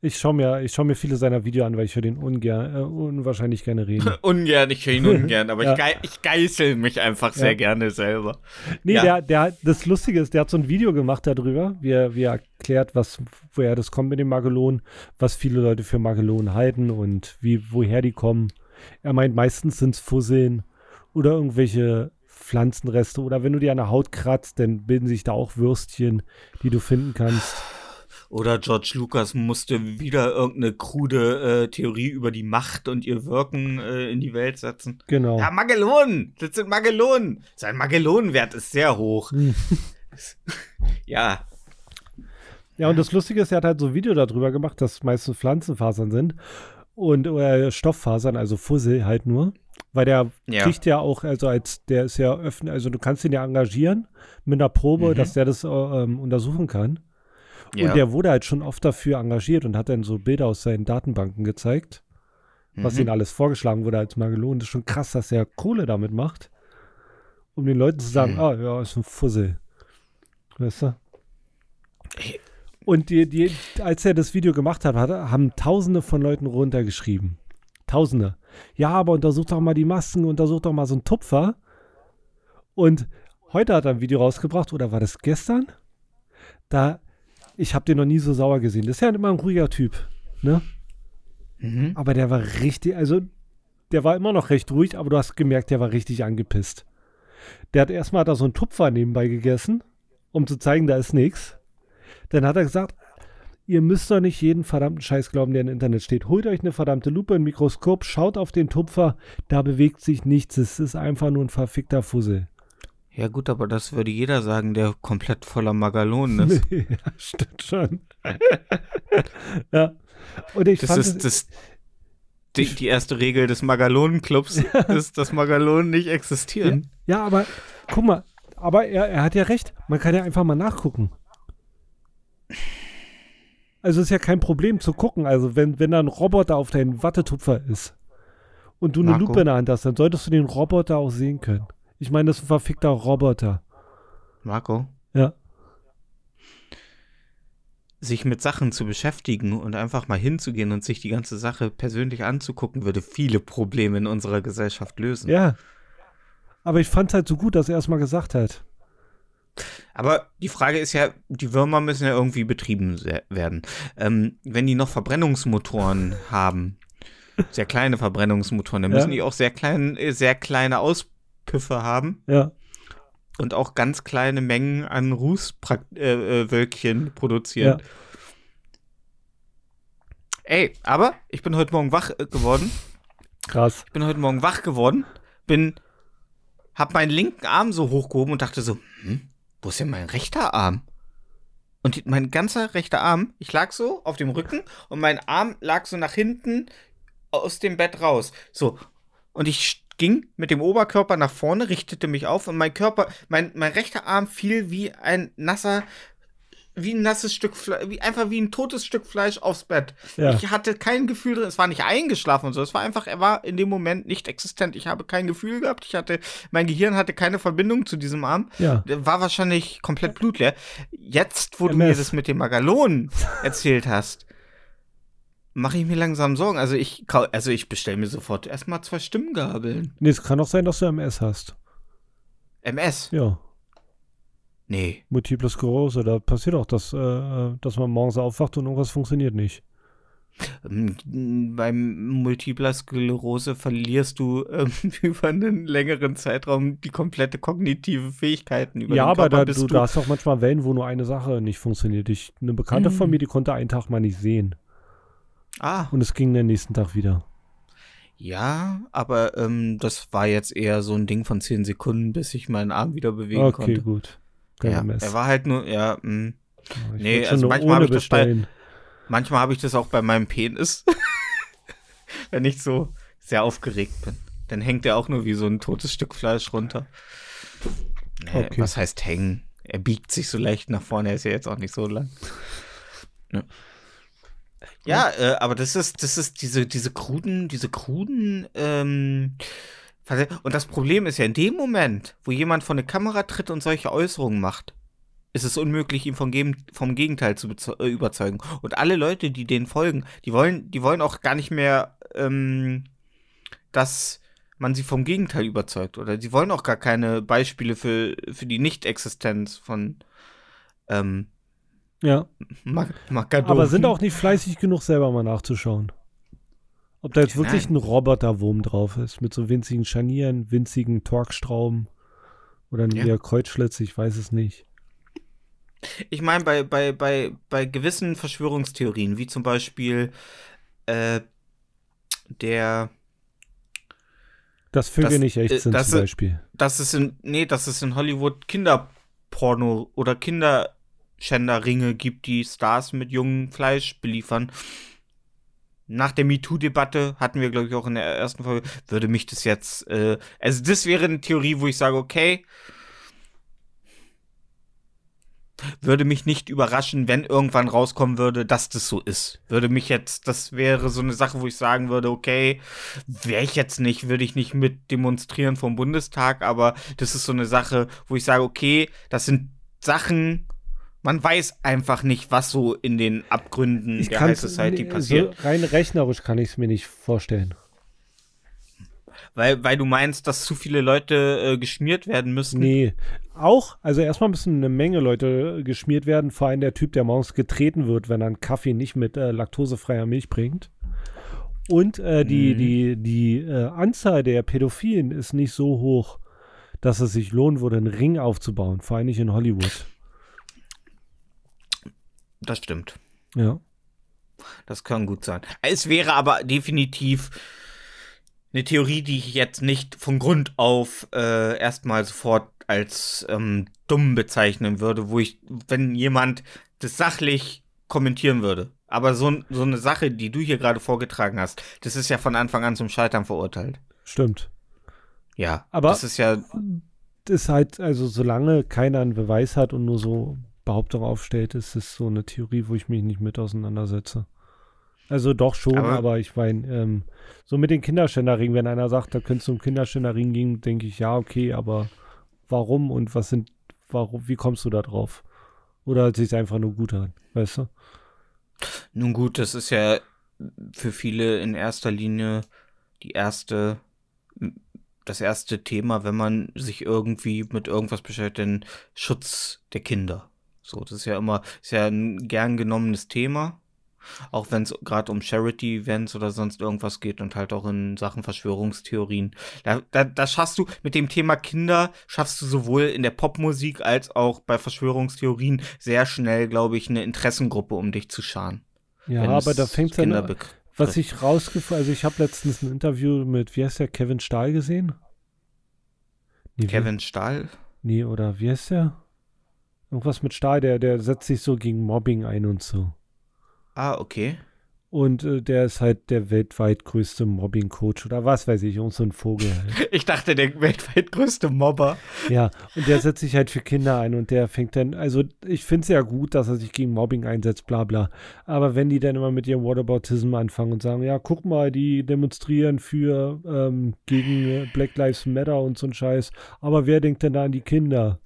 Ich schaue mir, ich schau mir viele seiner Videos an, weil ich höre den ungern, äh, unwahrscheinlich gerne reden. Ungern, ich höre ihn ungern, aber Ja. ich, gei ich geißel mich einfach sehr Ja. gerne selber. Nee, Ja. der, der, das Lustige ist, der hat so ein Video gemacht darüber, wie er, wie er erklärt, was, woher das kommt mit dem Magellan, was viele Leute für Magellan halten und wie, woher die kommen. Er meint, meistens sind es Fusseln oder irgendwelche Pflanzenreste oder wenn du dir an der Haut kratzt, dann bilden sich da auch Würstchen, die du finden kannst. Oder George Lucas musste wieder irgendeine krude äh, Theorie über die Macht und ihr Wirken äh, in die Welt setzen. Genau. Ja, Magellan! Das sind Magellan! Sein Magellanwert ist sehr hoch. Hm. Ja. Ja, und das Lustige ist, er hat halt so ein Video darüber gemacht, dass meistens Pflanzenfasern sind und oder Stofffasern, also Fussel halt nur. Weil der Ja. kriegt ja auch, also als der ist ja öffentlich, also du kannst ihn ja engagieren mit einer Probe, Mhm. dass der das äh, ähm, untersuchen kann. Ja. Und der wurde halt schon oft dafür engagiert und hat dann so Bilder aus seinen Datenbanken gezeigt, was Mhm. ihnen alles vorgeschlagen wurde als Magellan. Das ist schon krass, dass er Kohle damit macht, um den Leuten zu sagen, Mhm. ah, ja, ist ein Fussel. Weißt du? Und die, die, als er das Video gemacht hat, hat haben tausende von Leuten runtergeschrieben. Tausende. Ja, aber untersucht doch mal die Masken, untersucht doch mal so einen Tupfer. Und heute hat er ein Video rausgebracht, oder war das gestern? Da, ich habe den noch nie so sauer gesehen. Das ist ja immer ein ruhiger Typ, ne? Mhm. Aber der war richtig, also der war immer noch recht ruhig, aber du hast gemerkt, der war richtig angepisst. Der hat erstmal hat er so einen Tupfer nebenbei gegessen, um zu zeigen, da ist nichts. Dann hat er gesagt, ihr müsst doch nicht jeden verdammten Scheiß glauben, der im Internet steht. Holt euch eine verdammte Lupe, ein Mikroskop, schaut auf den Tupfer, da bewegt sich nichts. Es ist einfach nur ein verfickter Fussel. Ja, gut, aber das würde jeder sagen, der komplett voller Magalonen ist. ja, stimmt schon. ja. Und ich Das fand ist das. Die, die erste Regel des Magalonenclubs ist, dass Magalonen nicht existieren. Ja, aber guck mal, aber er, er hat ja recht. Man kann ja einfach mal nachgucken. Also ist ja kein Problem zu gucken. Also wenn, wenn da ein Roboter auf deinem Wattetupfer ist und du eine Marco. Lupe in der Hand hast, dann solltest du den Roboter auch sehen können. Ich meine, das ist ein verfickter Roboter. Marco, Ja. sich mit Sachen zu beschäftigen und einfach mal hinzugehen und sich die ganze Sache persönlich anzugucken, würde viele Probleme in unserer Gesellschaft lösen. Ja. Aber ich fand es halt so gut, dass er es mal gesagt hat. Aber die Frage ist ja, die Würmer müssen ja irgendwie betrieben werden. Ähm, wenn die noch Verbrennungsmotoren haben, sehr kleine Verbrennungsmotoren, dann müssen ja. die auch sehr, klein, äh, sehr kleine Auspüffe haben. Ja. Und auch ganz kleine Mengen an Rußwölkchen äh, äh, produzieren. Ja. Ey, aber ich bin heute Morgen wach äh, geworden. Krass. Ich bin heute Morgen wach geworden, bin, hab meinen linken Arm so hochgehoben und dachte so, hm, wo ist denn mein rechter Arm? Und die, mein ganzer rechter Arm, ich lag so auf dem Rücken und mein Arm lag so nach hinten aus dem Bett raus. So. Und ich ging mit dem Oberkörper nach vorne, richtete mich auf und mein Körper, mein, mein rechter Arm fiel wie ein nasser wie ein nasses Stück Fleisch, wie, einfach wie ein totes Stück Fleisch aufs Bett. Ja. Ich hatte kein Gefühl drin, es war nicht eingeschlafen und so, es war einfach, er war in dem Moment nicht existent. Ich habe kein Gefühl gehabt, ich hatte, mein Gehirn hatte keine Verbindung zu diesem Arm. Ja. War wahrscheinlich komplett blutleer. Jetzt, wo MS. du mir das mit dem Magalon erzählt hast, mache ich mir langsam Sorgen. Also ich, also ich bestelle mir sofort erstmal zwei Stimmgabeln. Nee, es kann auch sein, dass du MS hast. MS? Ja. Nee. Multiple Sklerose, da passiert auch, dass, äh, dass man morgens aufwacht und irgendwas funktioniert nicht. Ähm, beim Multipler Sklerose verlierst du ähm, über einen längeren Zeitraum die komplette kognitive Fähigkeiten über Ja, aber da, du, du, da hast auch manchmal Wellen, wo nur eine Sache nicht funktioniert. Ich, eine Bekannte mhm. von mir, die konnte einen Tag mal nicht sehen. Ah. Und es ging den nächsten Tag wieder. Ja, aber ähm, das war jetzt eher so ein Ding von zehn Sekunden, bis ich meinen Arm wieder bewegen okay, konnte. Okay, gut. Ja, er war halt nur, ja, mh. Hm. Ich nee, also manchmal habe ich das bei, manchmal habe ich das auch bei meinem Penis, wenn ich so sehr aufgeregt bin. Dann hängt er auch nur wie so ein totes Stück Fleisch runter. Nee, okay. Was heißt hängen? Er biegt sich so leicht nach vorne, er ist ja jetzt auch nicht so lang. Ja. Ja, äh, aber das ist, das ist diese, diese kruden, diese kruden, ähm, und das Problem ist ja in dem Moment, wo jemand vor eine Kamera tritt und solche Äußerungen macht, ist es unmöglich, ihn vom, vom Gegenteil zu äh, überzeugen. Und alle Leute, die denen folgen, die wollen, die wollen auch gar nicht mehr, ähm, dass man sie vom Gegenteil überzeugt. Oder sie wollen auch gar keine Beispiele für, für die Nicht-Existenz von ähm, ja. Mag Aber sind auch nicht fleißig genug, selber mal nachzuschauen. Ob da jetzt ja, wirklich nein. ein Roboterwurm drauf ist, mit so winzigen Scharnieren, winzigen Torx-Strauben oder ja. eher Kreuzschlitz, ich weiß es nicht. Ich meine, bei, bei, bei, bei gewissen Verschwörungstheorien, wie zum Beispiel äh, der dass Vögel das, nicht echt äh, sind, das, zum Beispiel. Das ist in, nee, dass es in Hollywood Kinderporno oder Kinder Schänderringe gibt, die Stars mit jungem Fleisch beliefern. Nach der MeToo-Debatte hatten wir, glaube ich, auch in der ersten Folge, würde mich das jetzt, äh, also das wäre eine Theorie, wo ich sage, okay, würde mich nicht überraschen, wenn irgendwann rauskommen würde, dass das so ist. Würde mich jetzt, das wäre so eine Sache, wo ich sagen würde, okay, wäre ich jetzt nicht, würde ich nicht mit demonstrieren vom Bundestag, aber das ist so eine Sache, wo ich sage, okay, das sind Sachen, man weiß einfach nicht, was so in den Abgründen ich der High Society passiert. So rein rechnerisch kann ich es mir nicht vorstellen. Weil, weil du meinst, dass zu viele Leute äh, geschmiert werden müssen? Nee, auch, also erstmal müssen eine Menge Leute geschmiert werden, vor allem der Typ, der morgens getreten wird, wenn er einen Kaffee nicht mit äh, laktosefreier Milch bringt. Und äh, die, mhm. die, die äh, Anzahl der Pädophilen ist nicht so hoch, dass es sich lohnen würde, einen Ring aufzubauen, vor allem nicht in Hollywood. Das stimmt. Ja. Das kann gut sein. Es wäre aber definitiv eine Theorie, die ich jetzt nicht von Grund auf äh, erstmal sofort als ähm, dumm bezeichnen würde, wo ich, wenn jemand das sachlich kommentieren würde. Aber so, so eine Sache, die du hier gerade vorgetragen hast, das ist ja von Anfang an zum Scheitern verurteilt. Stimmt. Ja, aber das ist ja. Das ist halt, also solange keiner einen Beweis hat und nur so Behauptung aufstellt, ist es so eine Theorie, wo ich mich nicht mit auseinandersetze. Also doch schon, aber, aber ich meine, ähm, so mit den Kinderschänderringen, wenn einer sagt, da könntest du um Kinderschänderring gehen, denke ich, ja, okay, aber warum und was sind, warum, wie kommst du da drauf? Oder hört sich einfach nur gut an, weißt du? Nun gut, das ist ja für viele in erster Linie die erste das erste Thema, wenn man sich irgendwie mit irgendwas beschäftigt, den Schutz der Kinder. So, das ist ja immer, ist ja ein gern genommenes Thema. Auch wenn es gerade um Charity-Events oder sonst irgendwas geht und halt auch in Sachen Verschwörungstheorien. Da, da, da schaffst du mit dem Thema Kinder, schaffst du sowohl in der Popmusik als auch bei Verschwörungstheorien sehr schnell, glaube ich, eine Interessengruppe, um dich zu scharen. Ja, aber da fängt es an. Was ich rausgefunden, also ich habe letztens ein Interview mit, wie heißt der, Kevin Stahl gesehen? Nee, Kevin wie, Stahl? Nee, oder wie heißt der? Irgendwas mit Stahl, der, der setzt sich so gegen Mobbing ein und so. Ah, okay. Und äh, der ist halt der weltweit größte Mobbing-Coach oder was weiß ich, irgend so ein Vogel. Halt. ich dachte, der weltweit größte Mobber. Ja, und der setzt sich halt für Kinder ein und der fängt dann, also ich finde es ja gut, dass er sich gegen Mobbing einsetzt, bla bla. Aber wenn die dann immer mit ihrem Whataboutism anfangen und sagen, ja, guck mal, die demonstrieren für ähm, gegen Black Lives Matter und so ein Scheiß, aber wer denkt denn da an die Kinder?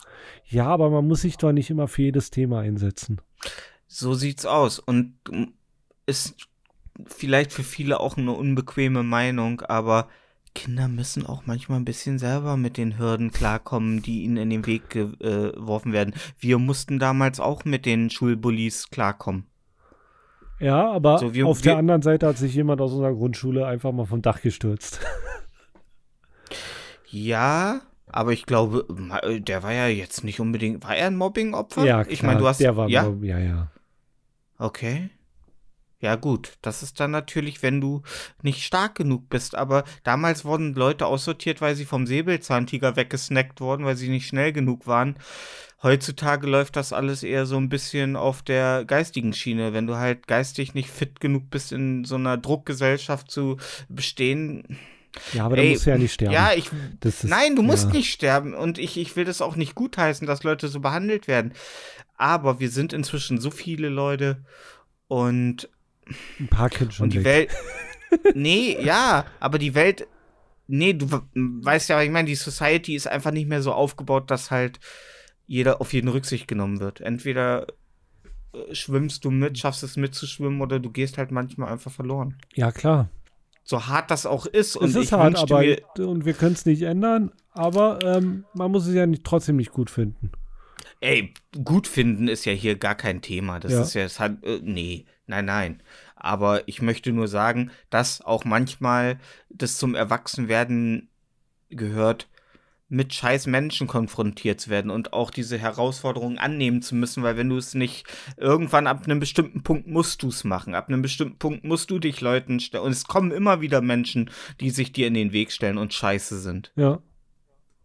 Ja, aber man muss sich doch nicht immer für jedes Thema einsetzen. So sieht's aus. Und ist vielleicht für viele auch eine unbequeme Meinung, aber Kinder müssen auch manchmal ein bisschen selber mit den Hürden klarkommen, die ihnen in den Weg äh, geworfen werden. Wir mussten damals auch mit den Schulbullies klarkommen. Ja, aber so, wir, auf wir, der anderen Seite hat sich jemand aus unserer Grundschule einfach mal vom Dach gestürzt. Ja, aber ich glaube, der war ja jetzt nicht unbedingt. War er ein Mobbing-Opfer? Ja, klar, ich meine, du hast. Der war ja, ja, ja. Okay. Ja, gut. Das ist dann natürlich, wenn du nicht stark genug bist. Aber damals wurden Leute aussortiert, weil sie vom Säbelzahntiger weggesnackt wurden, weil sie nicht schnell genug waren. Heutzutage läuft das alles eher so ein bisschen auf der geistigen Schiene. Wenn du halt geistig nicht fit genug bist, in so einer Druckgesellschaft zu bestehen. Ja, aber du musst ja nicht sterben. Ja, ich. Ist, nein, du musst ja. nicht sterben. Und ich, ich will das auch nicht gutheißen, dass Leute so behandelt werden. Aber wir sind inzwischen so viele Leute und ein paar Kinder schon. Und die weg. Welt. nee, ja, aber die Welt. Nee, du weißt ja, ich meine, die Society ist einfach nicht mehr so aufgebaut, dass halt jeder auf jeden Rücksicht genommen wird. Entweder äh, schwimmst du mit, schaffst es mitzuschwimmen oder du gehst halt manchmal einfach verloren. Ja, klar. So hart das auch ist. Und es ist hart, aber und wir können es nicht ändern, aber ähm, man muss es ja nicht, trotzdem nicht gut finden. Ey, gut finden ist ja hier gar kein Thema. Das ja. ist ja, das hat, äh, nee, nein, nein. Aber ich möchte nur sagen, dass auch manchmal das zum Erwachsenwerden gehört, mit scheiß Menschen konfrontiert zu werden und auch diese Herausforderungen annehmen zu müssen, weil wenn du es nicht, irgendwann ab einem bestimmten Punkt musst du es machen. Ab einem bestimmten Punkt musst du dich Leuten stellen. Und es kommen immer wieder Menschen, die sich dir in den Weg stellen und scheiße sind. Ja.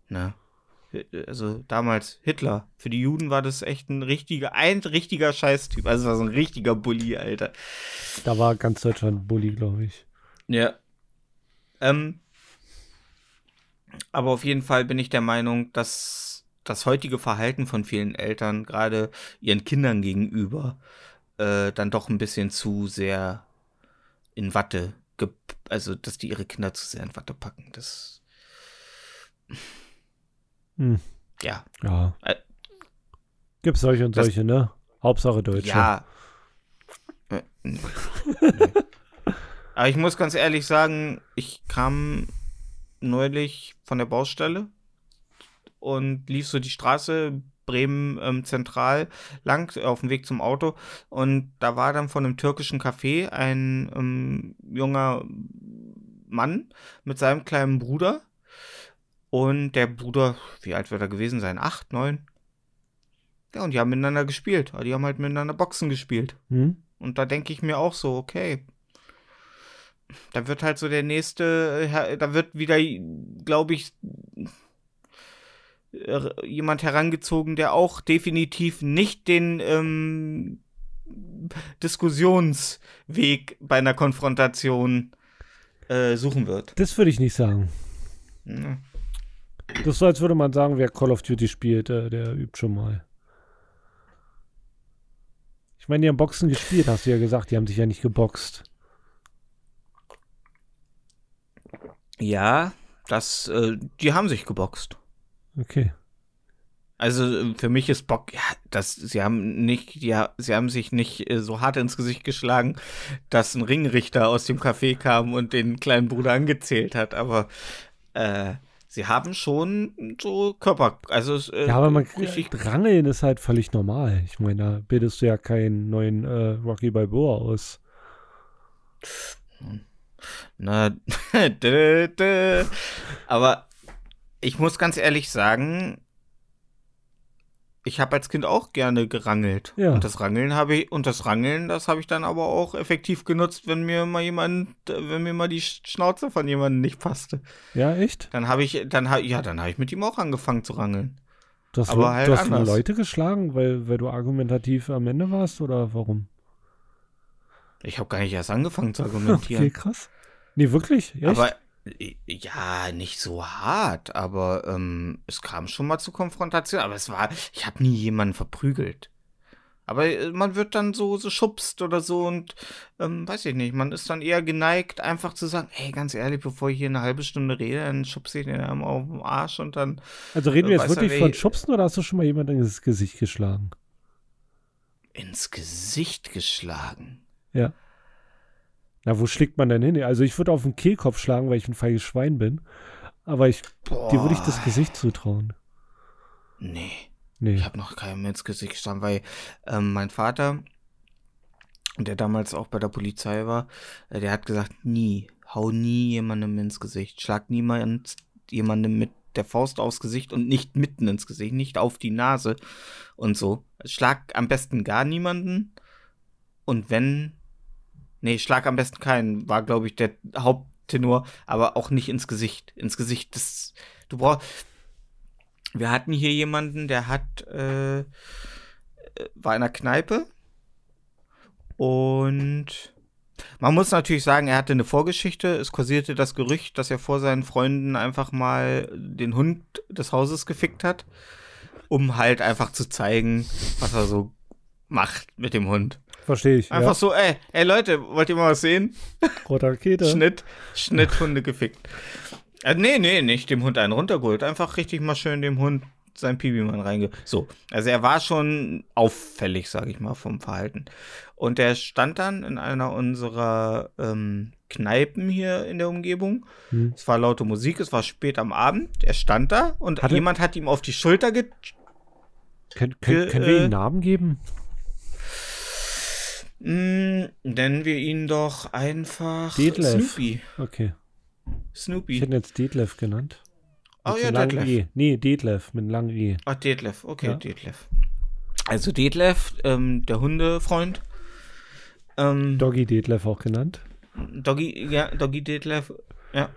Na also damals Hitler. Für die Juden war das echt ein richtiger, ein richtiger Scheißtyp. Also war so ein richtiger Bully, Alter. Da war ganz Deutschland Bully, glaube ich. Ja. Ähm, aber auf jeden Fall bin ich der Meinung, dass das heutige Verhalten von vielen Eltern, gerade ihren Kindern gegenüber, äh, dann doch ein bisschen zu sehr in Watte, also dass die ihre Kinder zu sehr in Watte packen. Das hm. Ja. Ja. Äh, Gibt solche und solche, ne? Hauptsache Deutsche. Ja. Äh, nee. Aber ich muss ganz ehrlich sagen, ich kam neulich von der Baustelle und lief so die Straße Bremen ähm, zentral lang auf dem Weg zum Auto und da war dann von einem türkischen Café ein ähm, junger Mann mit seinem kleinen Bruder und der Bruder, wie alt wird er gewesen sein? Acht, neun? Ja, und die haben miteinander gespielt. Die haben halt miteinander Boxen gespielt. Mhm. Und da denke ich mir auch so, okay. Da wird halt so der nächste, da wird wieder, glaube ich, jemand herangezogen, der auch definitiv nicht den ähm, Diskussionsweg bei einer Konfrontation äh, suchen wird. Das würde ich nicht sagen. Ja. Das ist so, als würde man sagen, wer Call of Duty spielt, äh, der übt schon mal. Ich meine, die haben Boxen gespielt, hast du ja gesagt, die haben sich ja nicht geboxt. Ja, das, äh, die haben sich geboxt. Okay. Also für mich ist Bock, ja, das, sie haben nicht, ja, sie haben sich nicht äh, so hart ins Gesicht geschlagen, dass ein Ringrichter aus dem Café kam und den kleinen Bruder angezählt hat, aber äh, sie haben schon so Körper, also äh, ja, aber man richtig Rangeln ist halt völlig normal. Ich meine, da bildest du ja keinen neuen äh, Rocky Balboa aus. Na, dö. aber ich muss ganz ehrlich sagen, ich habe als Kind auch gerne gerangelt. Ja. Und das Rangeln habe ich, und das Rangeln, das habe ich dann aber auch effektiv genutzt, wenn mir mal jemand, wenn mir mal die Schnauze von jemandem nicht passte. Ja, echt? Dann habe ich, dann habe ja, dann habe ich mit ihm auch angefangen zu rangeln. Du hast, aber halt du hast Leute geschlagen, weil, weil du argumentativ am Ende warst oder warum? Ich habe gar nicht erst angefangen zu argumentieren. Okay, krass. Nee, wirklich? Echt? Aber ja, nicht so hart, aber ähm, es kam schon mal zu Konfrontation. Aber es war, ich habe nie jemanden verprügelt. Aber äh, man wird dann so, so schubst oder so und ähm, weiß ich nicht, man ist dann eher geneigt, einfach zu sagen, hey, ganz ehrlich, bevor ich hier eine halbe Stunde rede, dann schubse ich den einmal auf den Arsch und dann. Also reden wir jetzt wirklich er, von Schubsen oder hast du schon mal jemanden ins Gesicht geschlagen? Ins Gesicht geschlagen? Ja. Na, wo schlägt man denn hin? Also ich würde auf den Kehlkopf schlagen, weil ich ein feiges Schwein bin. Aber ich, dir würde ich das Gesicht zutrauen. Nee. nee. Ich habe noch keinem ins Gesicht geschlagen, weil ähm, mein Vater, der damals auch bei der Polizei war, äh, der hat gesagt, nie, hau nie jemandem ins Gesicht, schlag niemand jemandem mit der Faust aufs Gesicht und nicht mitten ins Gesicht, nicht auf die Nase und so. Schlag am besten gar niemanden und wenn Nee, schlag am besten keinen, war, glaube ich, der Haupttenor, aber auch nicht ins Gesicht. Ins Gesicht, das, du brauchst. Wir hatten hier jemanden, der hat, äh, war in einer Kneipe und man muss natürlich sagen, er hatte eine Vorgeschichte. Es kursierte das Gerücht, dass er vor seinen Freunden einfach mal den Hund des Hauses gefickt hat, um halt einfach zu zeigen, was er so macht mit dem Hund. Verstehe ich. Einfach ja. so, ey, ey Leute, wollt ihr mal was sehen? Rote Rakete. Schnitt, Schnitt, Hunde gefickt. Äh, nee, nee, nicht dem Hund einen runtergeholt. Einfach richtig mal schön dem Hund sein Pibimann reinge. So, also er war schon auffällig, sage ich mal, vom Verhalten. Und der stand dann in einer unserer ähm, Kneipen hier in der Umgebung. Hm. Es war laute Musik, es war spät am Abend. Er stand da und Hatte jemand hat ihm auf die Schulter ge. Können, können, können wir ihm äh, Namen geben? Mm, nennen wir ihn doch einfach Detlef. Snoopy. Okay. Snoopy. Ich hätte ihn jetzt Detlef genannt. Mit oh ja, Detlef. E. Nee, Detlef mit einem langen E. Ah, Detlef. Okay, ja. Detlef. Also Detlef, ähm, der Hundefreund. Ähm, Doggy Detlef auch genannt. Doggy, ja, Doggy Detlef, ja.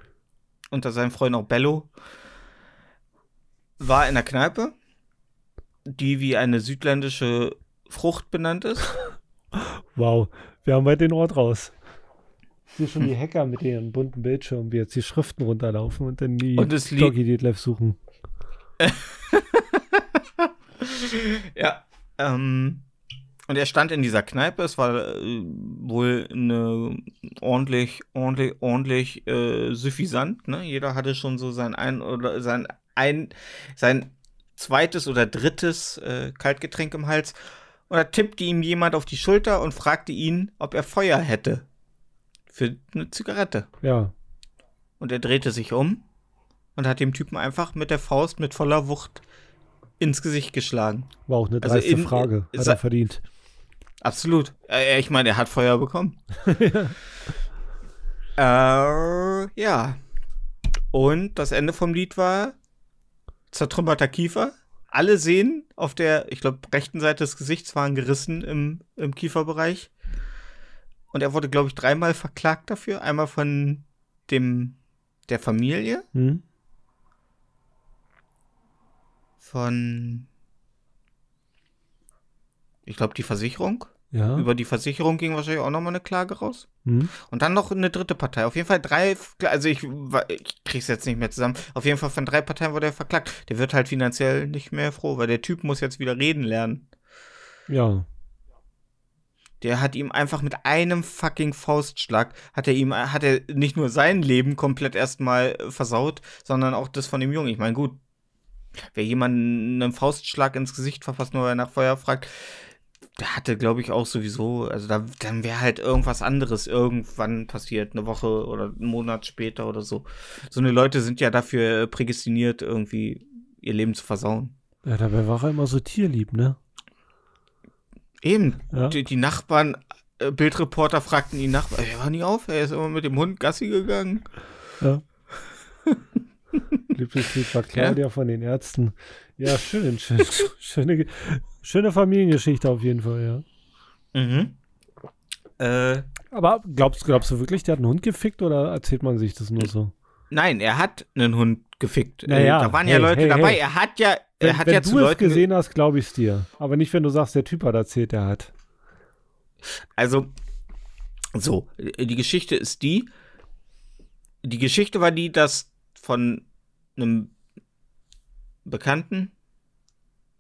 Unter seinem Freund auch Bello. War in der Kneipe, die wie eine südländische Frucht benannt ist. Wow, wir haben heute den Ort raus. Hier schon die Hacker mit ihren bunten Bildschirmen, wie jetzt die Schriften runterlaufen und dann die Doggy Detlef suchen. ja, ähm, und er stand in dieser Kneipe. Es war äh, wohl eine ordentlich, ordentlich, ordentlich äh, suffisant. Ne? Jeder hatte schon so sein ein oder sein ein, sein zweites oder drittes äh, Kaltgetränk im Hals. Und da tippte ihm jemand auf die Schulter und fragte ihn, ob er Feuer hätte. Für eine Zigarette. Ja. Und er drehte sich um und hat dem Typen einfach mit der Faust mit voller Wucht ins Gesicht geschlagen. War auch eine also dreiste also in, Frage. Hat er verdient. Absolut. Äh, ich meine, er hat Feuer bekommen. äh, ja. Und das Ende vom Lied war zertrümmerter Kiefer alle sehen auf der, ich glaube, rechten Seite des Gesichts waren gerissen im, im Kieferbereich. Und er wurde, glaube ich, dreimal verklagt dafür. Einmal von dem der Familie. Hm. Von ich glaube, die Versicherung. Ja. Über die Versicherung ging wahrscheinlich auch nochmal eine Klage raus. Mhm. Und dann noch eine dritte Partei. Auf jeden Fall drei, also ich, ich krieg's jetzt nicht mehr zusammen. Auf jeden Fall von drei Parteien wurde er verklagt. Der wird halt finanziell nicht mehr froh, weil der Typ muss jetzt wieder reden lernen. Ja. Der hat ihm einfach mit einem fucking Faustschlag, hat er ihm, hat er nicht nur sein Leben komplett erstmal versaut, sondern auch das von dem Jungen. Ich meine, gut, wer jemanden einen Faustschlag ins Gesicht verpasst, nur weil er nach Feuer fragt, der hatte, glaube ich, auch sowieso, also da, dann wäre halt irgendwas anderes irgendwann passiert, eine Woche oder einen Monat später oder so. So eine Leute sind ja dafür prädestiniert, irgendwie ihr Leben zu versauen. Ja, dabei war er immer so tierlieb, ne? Eben, ja. die, die, Nachbarn, äh, Bildreporter fragten ihn nach, er war nie auf, er ist immer mit dem Hund Gassi gegangen. Ja. Lieblingslied war Claudia ja. von den Ärzten. Ja, schön, schön schöne, schöne Familiengeschichte auf jeden Fall, ja. Mhm. Äh, Aber glaubst, glaubst du wirklich, der hat einen Hund gefickt oder erzählt man sich das nur so? Nein, er hat einen Hund gefickt. Naja, äh, da waren hey, ja Leute hey, dabei. Hey. Er hat ja, wenn, er hat wenn ja du zu es Leuten gesehen hast, glaube ich es dir. Aber nicht, wenn du sagst, der Typ hat erzählt, der hat. Also, so, die Geschichte ist die. Die Geschichte war die, dass von einem Bekannten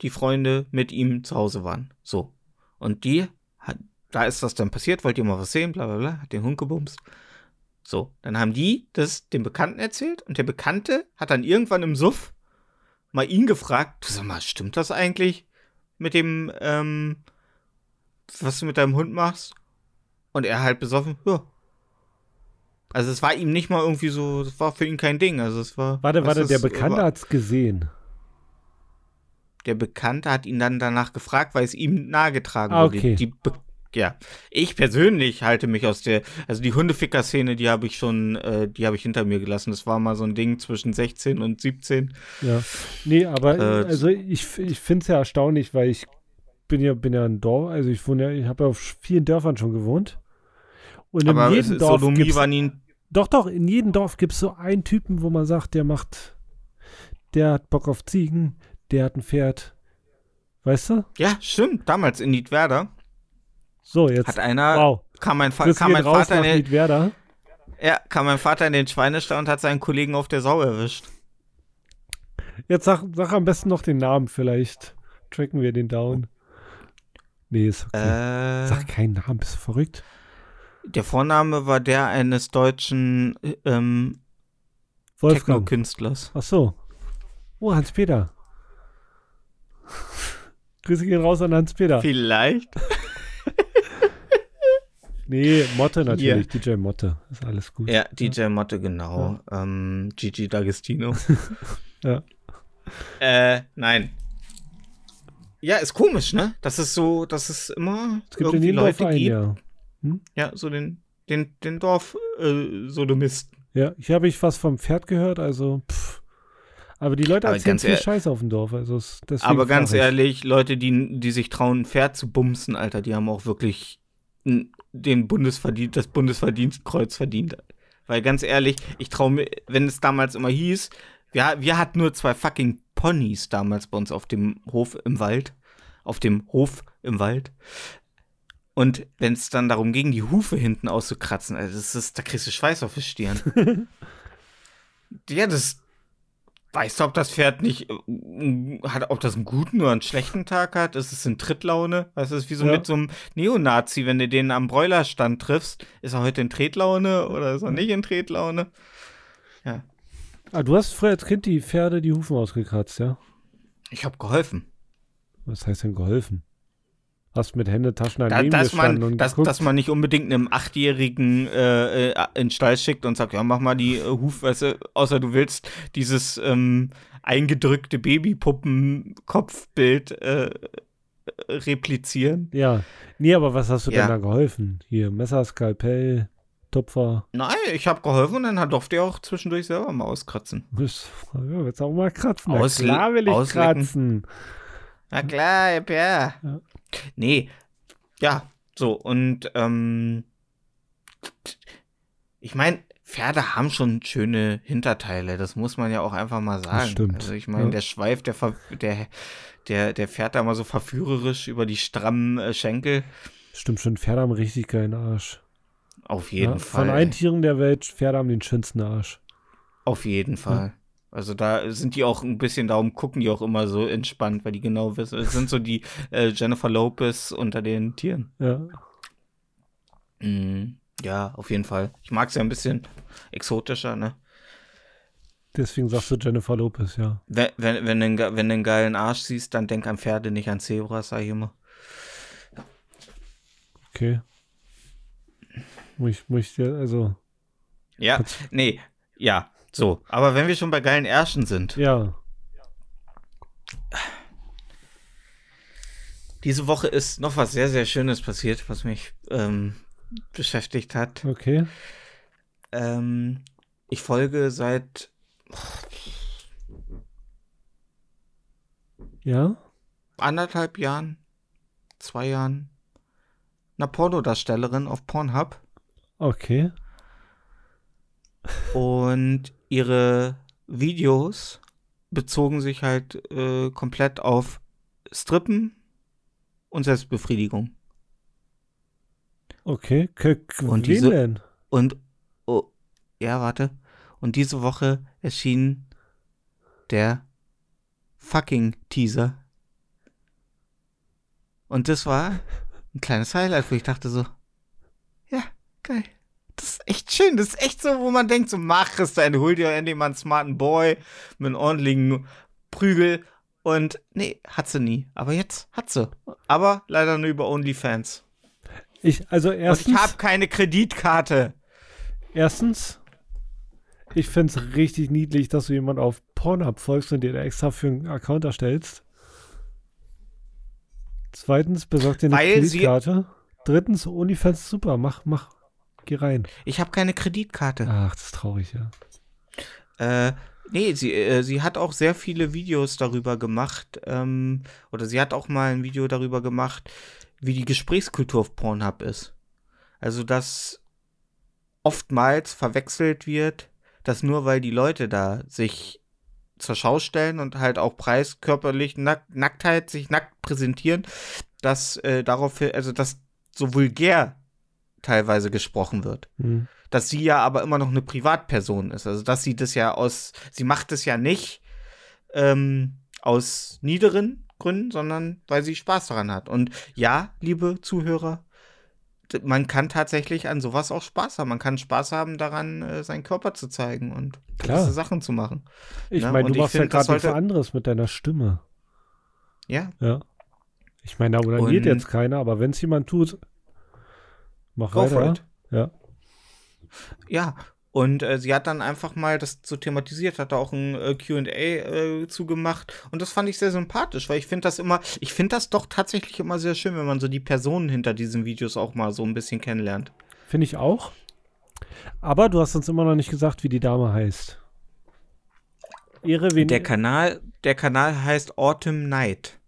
die Freunde mit ihm zu Hause waren. So. Und die hat, da ist das dann passiert, wollt ihr mal was sehen, bla bla bla, hat den Hund gebumst. So, dann haben die das dem Bekannten erzählt und der Bekannte hat dann irgendwann im Suff mal ihn gefragt, du sag mal, stimmt das eigentlich mit dem, ähm, was du mit deinem Hund machst? Und er halt besoffen, ja. Also es war ihm nicht mal irgendwie so, es war für ihn kein Ding. Also es war. Warte, warte, der Bekannte hat es gesehen. Der Bekannte hat ihn dann danach gefragt, weil es ihm nahegetragen ah, okay. wurde. Die, die ja, ich persönlich halte mich aus der, also die Hundeficker-Szene, die habe ich schon, äh, die habe ich hinter mir gelassen. Das war mal so ein Ding zwischen 16 und 17. Ja, nee, aber äh, also ich, ich finde es ja erstaunlich, weil ich bin ja, bin ja ein Dorf, also ich wohne ja, ich habe ja auf vielen Dörfern schon gewohnt. Und in jedem Dorf Sodomie war nie Doch, doch, in jedem Dorf gibt es so einen Typen, wo man sagt, der macht, der hat Bock auf Ziegen, der hat ein Pferd. Weißt du? Ja, stimmt. Damals in Niedwerder so, jetzt. Hat einer, wow. kam mein, Fa kam mein Vater in den, Ja, kam mein Vater in den Schweinestall und hat seinen Kollegen auf der Sau erwischt. Jetzt sag, sag am besten noch den Namen, vielleicht tracken wir den down. Nee, ist okay. Äh, sag keinen Namen, bist du verrückt? Der Vorname war der eines deutschen ähm, Techno-Künstlers. Ach so. Oh, Hans-Peter. Grüße gehen raus an Hans-Peter. Vielleicht. Nee, Motte natürlich, yeah. DJ Motte. Ist alles gut. Ja, DJ. Motte, genau. Ja. Ähm, Gigi D'Agostino. ja. Äh, nein. Ja, ist komisch, ne? Das ist so, dass es immer es gibt irgendwie Leute Dorf ein, gibt. Ja. Hm? ja, so den, den, den Dorf äh, Sodomisten. Ja, hier habe ich was vom Pferd gehört, also pff. Aber die Leute aber erzählen viel Scheiß auf dem Dorf. Also aber ganz ehrlich, Leute, die, die sich trauen, ein Pferd zu bumsen, Alter, die haben auch wirklich den Bundesverdien das Bundesverdienstkreuz verdient. Weil ganz ehrlich, ich traue mir, wenn es damals immer hieß, wir, wir hatten nur zwei fucking Ponys damals bei uns auf dem Hof im Wald. Auf dem Hof im Wald. Und wenn es dann darum ging, die Hufe hinten auszukratzen, also das ist, da kriegst du Schweiß auf die Stirn. ja, das, Weißt du, ob das Pferd nicht äh, hat, ob das einen guten oder einen schlechten Tag hat? Ist es in Trittlaune? Weißt du, es ist wie so ja. mit so einem Neonazi, wenn du den am Bräulerstand triffst. Ist er heute in Tretlaune oder ist er nicht in Tretlaune? Ja. Ah, du hast früher als Kind die Pferde die Hufen ausgekratzt, ja? Ich habe geholfen. Was heißt denn geholfen? Hast mit Händetaschen daneben da, dass man, und dass, dass, man nicht unbedingt einem Achtjährigen äh, äh, in den Stall schickt und sagt, ja, mach mal die äh, Hufwässer, außer du willst dieses ähm, eingedrückte Babypuppen-Kopfbild äh, replizieren. Ja. Nee, aber was hast du ja. denn da geholfen? Hier, Messer, Skalpell, Tupfer. Nein, ich habe geholfen und dann durfte er auch zwischendurch selber mal auskratzen. Ja, willst auch mal kratzen? Na klar will ich auslecken. kratzen. Na klar, ja. ja. Nee, ja, so, und ähm, ich meine, Pferde haben schon schöne Hinterteile, das muss man ja auch einfach mal sagen. Das stimmt. Also ich meine, ja. der Schweif, der, der, der, der fährt da mal so verführerisch über die strammen äh, Schenkel. Stimmt schon, Pferde haben richtig geilen Arsch. Auf jeden ja, Fall. Von allen Tieren der Welt, Pferde haben den schönsten Arsch. Auf jeden Fall. Ja. Also da sind die auch ein bisschen, darum gucken die auch immer so entspannt, weil die genau wissen, es sind so die äh, Jennifer Lopez unter den Tieren. Ja. Mhm. Ja, auf jeden Fall. Ich mag es ja ein bisschen exotischer, ne? Deswegen sagst du Jennifer Lopez, ja. Wenn, wenn, wenn, du, wenn du einen geilen Arsch siehst, dann denk an Pferde, nicht an Zebras, sag ich immer. Okay. Muss ich, muss ich, also. Ja, nee, ja, so. Aber wenn wir schon bei geilen Ärschen sind. Ja. Diese Woche ist noch was sehr, sehr Schönes passiert, was mich ähm, beschäftigt hat. Okay. Ähm, ich folge seit Ja. anderthalb Jahren, zwei Jahren einer Pornodarstellerin auf Pornhub Okay. Und ihre Videos bezogen sich halt äh, komplett auf Strippen und Selbstbefriedigung. Okay. K Und diese- denn? Und, oh, ja, warte. Und diese Woche erschien der fucking Teaser. Und das war ein kleines Highlight, wo ich dachte so, ja, geil. Das ist echt schön. Das ist echt so, wo man denkt, so, mach es dann, hol dir endlich mal einen smarten Boy mit einem ordentlichen Prügel. Und nee, hat sie nie. Aber jetzt hat sie. Aber leider nur über OnlyFans. Ich, also Und ich erstens, habe keine Kreditkarte. erstens, ich finde es richtig niedlich, dass du jemand auf Pornhub folgst und dir da extra für einen Account erstellst. Zweitens, besorg dir eine Weil Kreditkarte. Drittens, OnlyFans super, mach, mach, geh rein. Ich habe keine Kreditkarte. Ach, das ist traurig, ja. Äh, nee, sie, äh, sie hat auch sehr viele Videos darüber gemacht. Ähm, oder sie hat auch mal ein Video darüber gemacht, wie die Gesprächskultur auf Pornhub ist. Also, dass oftmals verwechselt wird, dass nur weil die Leute da sich zur Schau stellen und halt auch preiskörperlich Nack Nacktheit sich nackt präsentieren, dass äh, darauf, also dass so vulgär teilweise gesprochen wird Hm. dass sie ja aber immer noch eine Privatperson ist. Also dass sie das ja aus, sie macht es ja nicht ähm, aus niederen Gründen, sondern weil sie Spaß daran hat. Und ja, liebe Zuhörer, man kann tatsächlich an sowas auch Spaß haben. Man kann Spaß haben daran, äh, seinen Körper zu zeigen und Klar. gewisse Sachen zu machen. Ich Ja, meine, und du machst ja find, das gerade nichts sollte- anderes mit deiner Stimme. Ja, Ja. Ich meine, da Und- jetzt keiner, aber wenn es jemand tut, mach go for weiter. it. Ja. Ja, und äh, sie hat dann einfach mal das so thematisiert, hat da auch ein äh, QA äh, zugemacht. Und das fand ich sehr sympathisch, weil ich finde das immer, ich finde das doch tatsächlich immer sehr schön, wenn man so die Personen hinter diesen Videos auch mal so ein bisschen kennenlernt. Finde ich auch. Aber du hast uns immer noch nicht gesagt, wie die Dame heißt. Ihre wen Der Kanal, der Kanal heißt Autumn Night.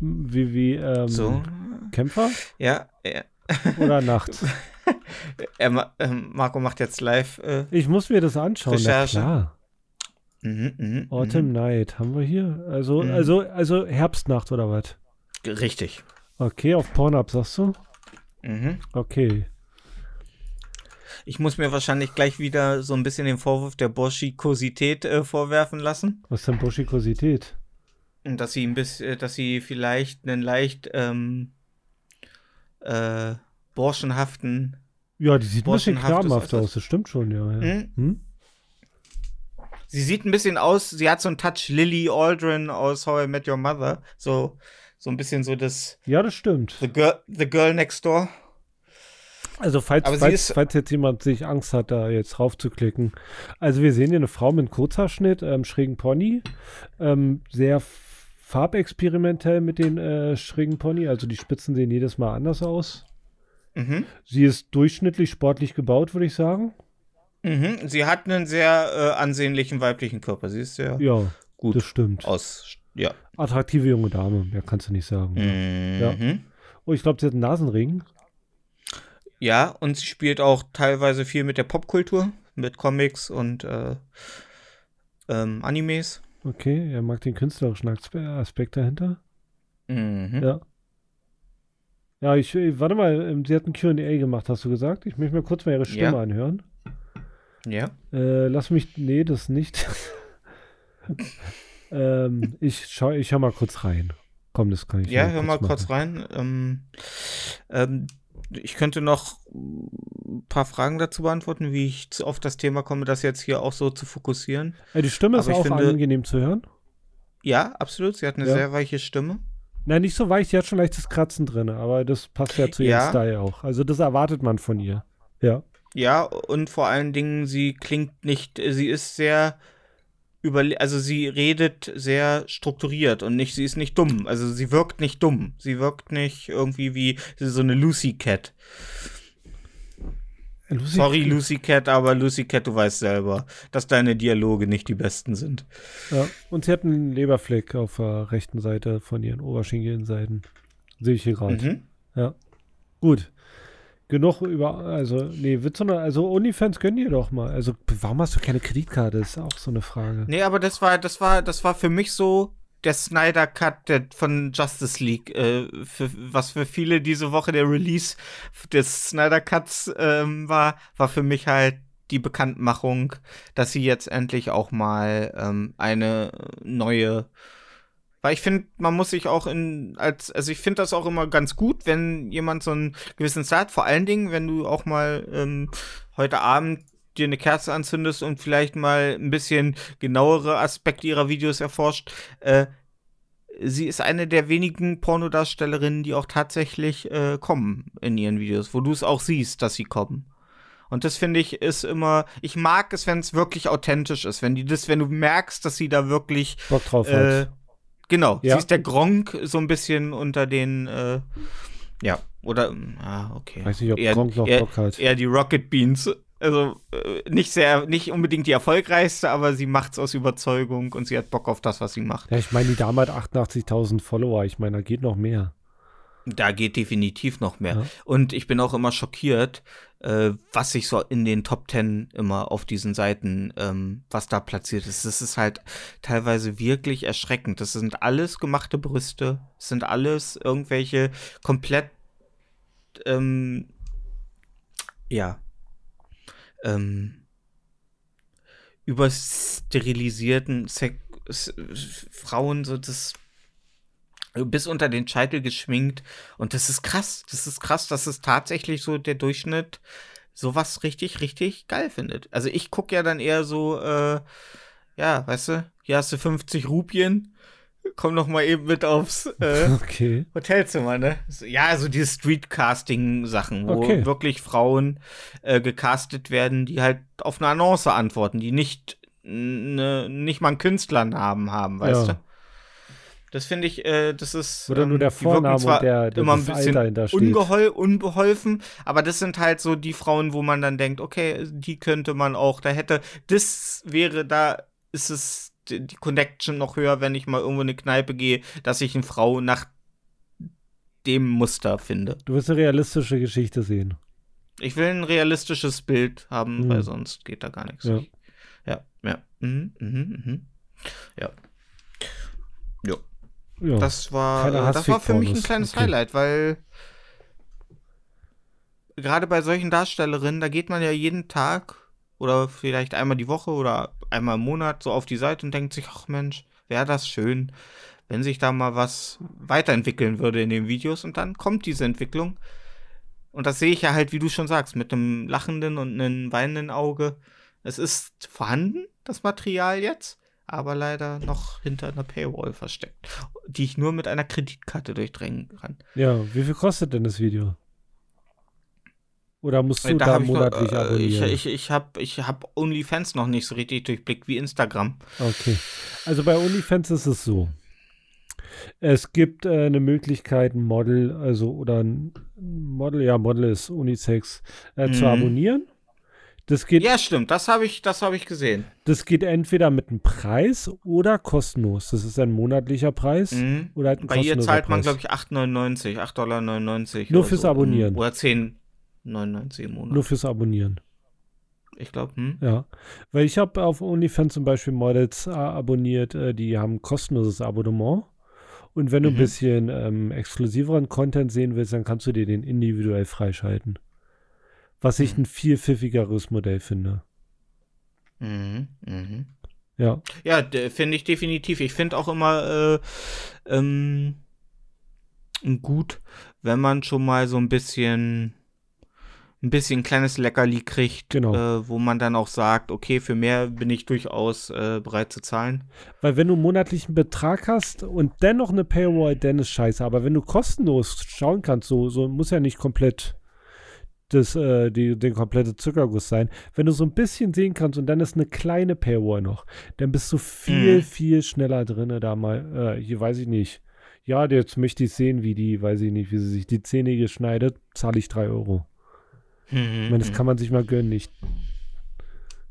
wie, wie ähm, So. Kämpfer Ja, oder Nacht? er, ähm, Marco macht jetzt live. Äh, Ich muss mir das anschauen. Na Recherche. klar. mhm, mhm, Autumn Night haben wir hier. Also, Mhm. also, also Herbstnacht oder was? Richtig. Okay, auf Pornhub sagst du? Mhm. Okay. Ich muss mir wahrscheinlich gleich wieder so ein bisschen den Vorwurf der Burschikosität äh, vorwerfen lassen. Was ist denn Buschikosität? Und dass sie ein bisschen, dass sie vielleicht einen leicht ähm, äh, burschenhaften. Ja, die sieht ein bisschen etwas. aus, das stimmt schon, ja. ja. Hm? Hm? Sie sieht ein bisschen aus, sie hat so einen Touch Lily Aldrin aus How I Met Your Mother. So, so ein bisschen so das Ja, das stimmt. The Girl, the girl Next Door. Also falls, falls, falls jetzt jemand sich Angst hat, da jetzt raufzuklicken. Also wir sehen hier eine Frau mit einem Kurzhaarschnitt, ähm, schrägen Pony, ähm, sehr farbexperimentell mit den äh, schrägen Pony, also die Spitzen sehen jedes Mal anders aus. Mhm. Sie ist durchschnittlich sportlich gebaut, würde ich sagen. Mhm. Sie hat einen sehr äh, ansehnlichen weiblichen Körper. Sie ist sehr Ja, gut das stimmt. aus. Ja. Attraktive junge Dame, mehr kannst du nicht sagen. Mhm. Oh, ich glaube, sie hat einen Nasenring. Ja, und sie spielt auch teilweise viel mit der Popkultur, mit Comics und äh, ähm, Animes. Okay, er mag den künstlerischen Aspe- Aspekt dahinter. Mhm. Ja. Ja, ich, äh, warte mal, ähm, sie hat ein Q&A gemacht, hast du gesagt? Ich möchte mir kurz mal ihre Stimme Ja. anhören. Ja. Äh, lass mich, nee, das nicht. ähm, ich schau, ich schau mal kurz rein. Komm, das kann ich Ja, hör mal kurz machen. rein. Ähm, ähm, ich könnte noch ein paar Fragen dazu beantworten, wie ich zu- auf das Thema komme, das jetzt hier auch so zu fokussieren. Äh, die Stimme ist auch finde- angenehm zu hören. Ja, absolut. Sie hat eine Ja. sehr weiche Stimme. Na, nicht so weich, die hat schon leichtes Kratzen drin, aber das passt ja zu ihrem Ja. Style auch. Also das erwartet man von ihr. Ja. Ja, und vor allen Dingen, sie klingt nicht, sie ist sehr überle also sie redet sehr strukturiert und nicht, sie ist nicht dumm. Also sie wirkt nicht dumm. Sie wirkt nicht irgendwie wie so eine Lucy Cat. Lucy, Sorry, Lucy Cat, aber Lucy Cat, du weißt selber, dass deine Dialoge nicht die besten sind. Ja. Und sie hat einen Leberfleck auf der rechten Seite von ihren Oberschenkelseiten. Sehe ich hier gerade. Mhm. Gut. Genug über, also, nee, Witz, sondern, also OnlyFans gönn ihr doch mal. Also, warum hast du keine Kreditkarte? Ist auch so eine Frage. Nee, aber das war, das war, das war für mich so der Snyder Cut der, von Justice League, äh, für, was für viele diese Woche der Release des Snyder Cuts ähm, war, war für mich halt die Bekanntmachung, dass sie jetzt endlich auch mal ähm, eine neue weil ich finde, man muss sich auch in, als, also ich finde das auch immer ganz gut, wenn jemand so einen gewissen Style hat, vor allen Dingen, wenn du auch mal ähm, heute Abend dir eine Kerze anzündest und vielleicht mal ein bisschen genauere Aspekte ihrer Videos erforscht. Äh, sie ist eine der wenigen Pornodarstellerinnen, die auch tatsächlich äh, kommen in ihren Videos, wo du es auch siehst, dass sie kommen. Und das finde ich ist immer, ich mag es, wenn es wirklich authentisch ist, wenn die das, wenn du merkst, dass sie da wirklich Bock drauf äh, hat. Genau, Ja. sie ist der Gronk so ein bisschen unter den, äh, ja, oder, ah, okay. Weiß nicht, ob eher, Gronk noch eher, Bock hat. eher die Rocket Beans. Also äh, nicht sehr, nicht unbedingt die erfolgreichste, aber sie macht's aus Überzeugung und sie hat Bock auf das, was sie macht. Ja, ich meine, die Dame hat 88.000 Follower. Ich meine, da geht noch mehr. Da geht definitiv noch mehr. Ja. Und ich bin auch immer schockiert, äh, was sich so in den Top Ten immer auf diesen Seiten, ähm, was da platziert ist. Das ist halt teilweise wirklich erschreckend. Das sind alles gemachte Brüste. Das sind alles irgendwelche komplett, ähm, ja, ähm, übersterilisierten Sek Frauen, so das bis unter den Scheitel geschminkt. Und das ist krass. Das ist krass, dass es tatsächlich so der Durchschnitt sowas richtig, richtig geil findet. Also ich gucke ja dann eher so, äh, ja, weißt du, hier hast du 50 Rupien, komm noch mal eben mit aufs äh, Okay. Hotelzimmer, ne? Ja, so diese Streetcasting-Sachen, wo Okay. wirklich Frauen äh, gecastet werden, die halt auf eine Annonce antworten, die nicht, ne, nicht mal einen Künstlernamen haben, weißt Ja. du? Das finde ich, äh, das ist. Wo dann nur der Vorname zwar und der, der immer ein bisschen Alter ungeheu unbeholfen, aber das sind halt so die Frauen, wo man dann denkt, okay, die könnte man auch, da hätte, das wäre, da ist es die die Connection noch höher, wenn ich mal irgendwo in eine Kneipe gehe, dass ich eine Frau nach dem Muster finde. Du wirst eine realistische Geschichte sehen. Ich will ein realistisches Bild haben, Mhm. weil sonst geht da gar nichts. Ja. Ja, ja. Mhm, mhm, mhm. Ja. Jo. Ja. Das war, das war für mich ein kleines Okay. Highlight, weil gerade bei solchen Darstellerinnen, da geht man ja jeden Tag oder vielleicht einmal die Woche oder einmal im Monat so auf die Seite und denkt sich, ach Mensch, wäre das schön, wenn sich da mal was weiterentwickeln würde in den Videos und dann kommt diese Entwicklung. Und das sehe ich ja halt, wie du schon sagst, mit einem lachenden und einem weinenden Auge. Es ist vorhanden, das Material jetzt, aber leider noch hinter einer Paywall versteckt, die ich nur mit einer Kreditkarte durchdrängen kann. ja, wie viel kostet denn das Video? Oder musst du da, hab ich noch- monatlich äh, abonnieren? Ich, ich, ich habe ich hab OnlyFans noch nicht so richtig durchblickt wie Instagram. Okay. Also bei OnlyFans ist es so. Es gibt äh, eine Möglichkeit, ein Model, also oder ein Model, ja, Model ist Unisex, äh, zu Mhm. abonnieren. Das geht, Ja, stimmt, das habe ich, das hab ich gesehen. das geht entweder mit einem Preis oder kostenlos. Das ist ein monatlicher Preis Mhm. oder halt ein Bei ihr zahlt man, Preis. glaube ich, 8,99, 8,99 Dollar. Nur fürs so. Abonnieren. Oder 10,99 im Monat. Nur fürs Abonnieren. ich glaube, hm? Ja, weil ich habe auf OnlyFans zum Beispiel Models äh, abonniert, äh, die haben ein kostenloses Abonnement. Und wenn du ein Mhm. bisschen ähm, exklusiveren Content sehen willst, dann kannst du dir den individuell freischalten. Was ich Mhm. ein viel pfiffigeres Modell finde. Mhm. Mhm. Ja, Ja, de- finde ich definitiv. Ich finde auch immer äh, ähm, gut, wenn man schon mal so ein bisschen ein bisschen kleines Leckerli kriegt, Genau. äh, wo man dann auch sagt, okay, für mehr bin ich durchaus äh, bereit zu zahlen. Weil wenn du einen monatlichen Betrag hast und dennoch eine Paywall, dann ist scheiße. Aber wenn du kostenlos schauen kannst, so, so muss ja nicht komplett das, äh, die, den komplette Zuckerguss sein. Wenn du so ein bisschen sehen kannst und dann ist eine kleine Paywall noch, dann bist du viel, Mhm. viel schneller drin, da mal, äh, hier weiß ich nicht. Ja, jetzt möchte ich sehen, wie die, weiß ich nicht, wie sie sich die Zähne geschneidet, zahle ich 3 Euro. Ich meine, das kann man sich mal gönnen, nicht.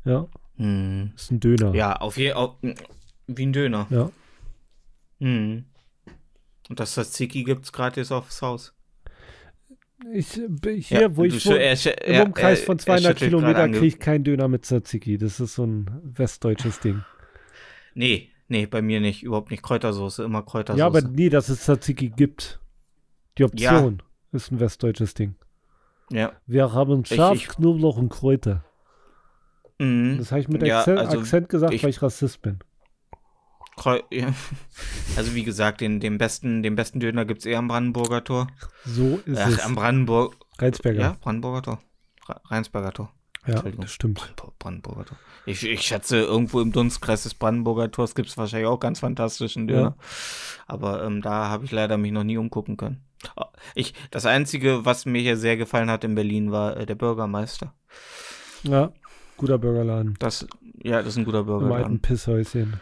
Ja, Mhm. ist ein Döner. Ja, auf jeden Fall. Wie ein Döner. Ja. Mhm. Und das Tzatziki gibt's gratis aufs Haus. Ich, hier, wo du ich wohne, Im Umkreis von er 200 schüttelt gerade Kilometer ange- kriege ich keinen Döner mit Tzatziki. Das ist so ein westdeutsches Ding. Nee, nee, bei mir nicht. Überhaupt nicht Kräutersoße, immer Kräutersoße. Ja, aber nie, dass es Tzatziki gibt. Die Option ist ein westdeutsches Ding. Ja. Wir haben Schaf, ich- Knoblauch und Kräuter. Mhm. Das habe ich mit Ja, Akzent, also Akzent gesagt, ich- weil ich Rassist bin. Ja. Also wie gesagt, den, den, besten, den besten Döner gibt's eher am Brandenburger Tor. So ist Ach, es. am Brandenburg. Rheinsberger. Ja, Brandenburger Tor. Rheinsberger Tor. Ja, das stimmt. Brand- Brandenburger Tor. Ich, ich schätze, irgendwo im Dunstkreis des Brandenburger Tors gibt es wahrscheinlich auch ganz fantastischen Döner. Aber ähm, da habe ich leider mich noch nie umgucken können. Ah, Ich, das Einzige, was mir hier sehr gefallen hat in Berlin, war äh, der Bürgermeister. Ja, guter Burgerladen. Das, ja, das ist ein guter Im alten. Pisshäuschen.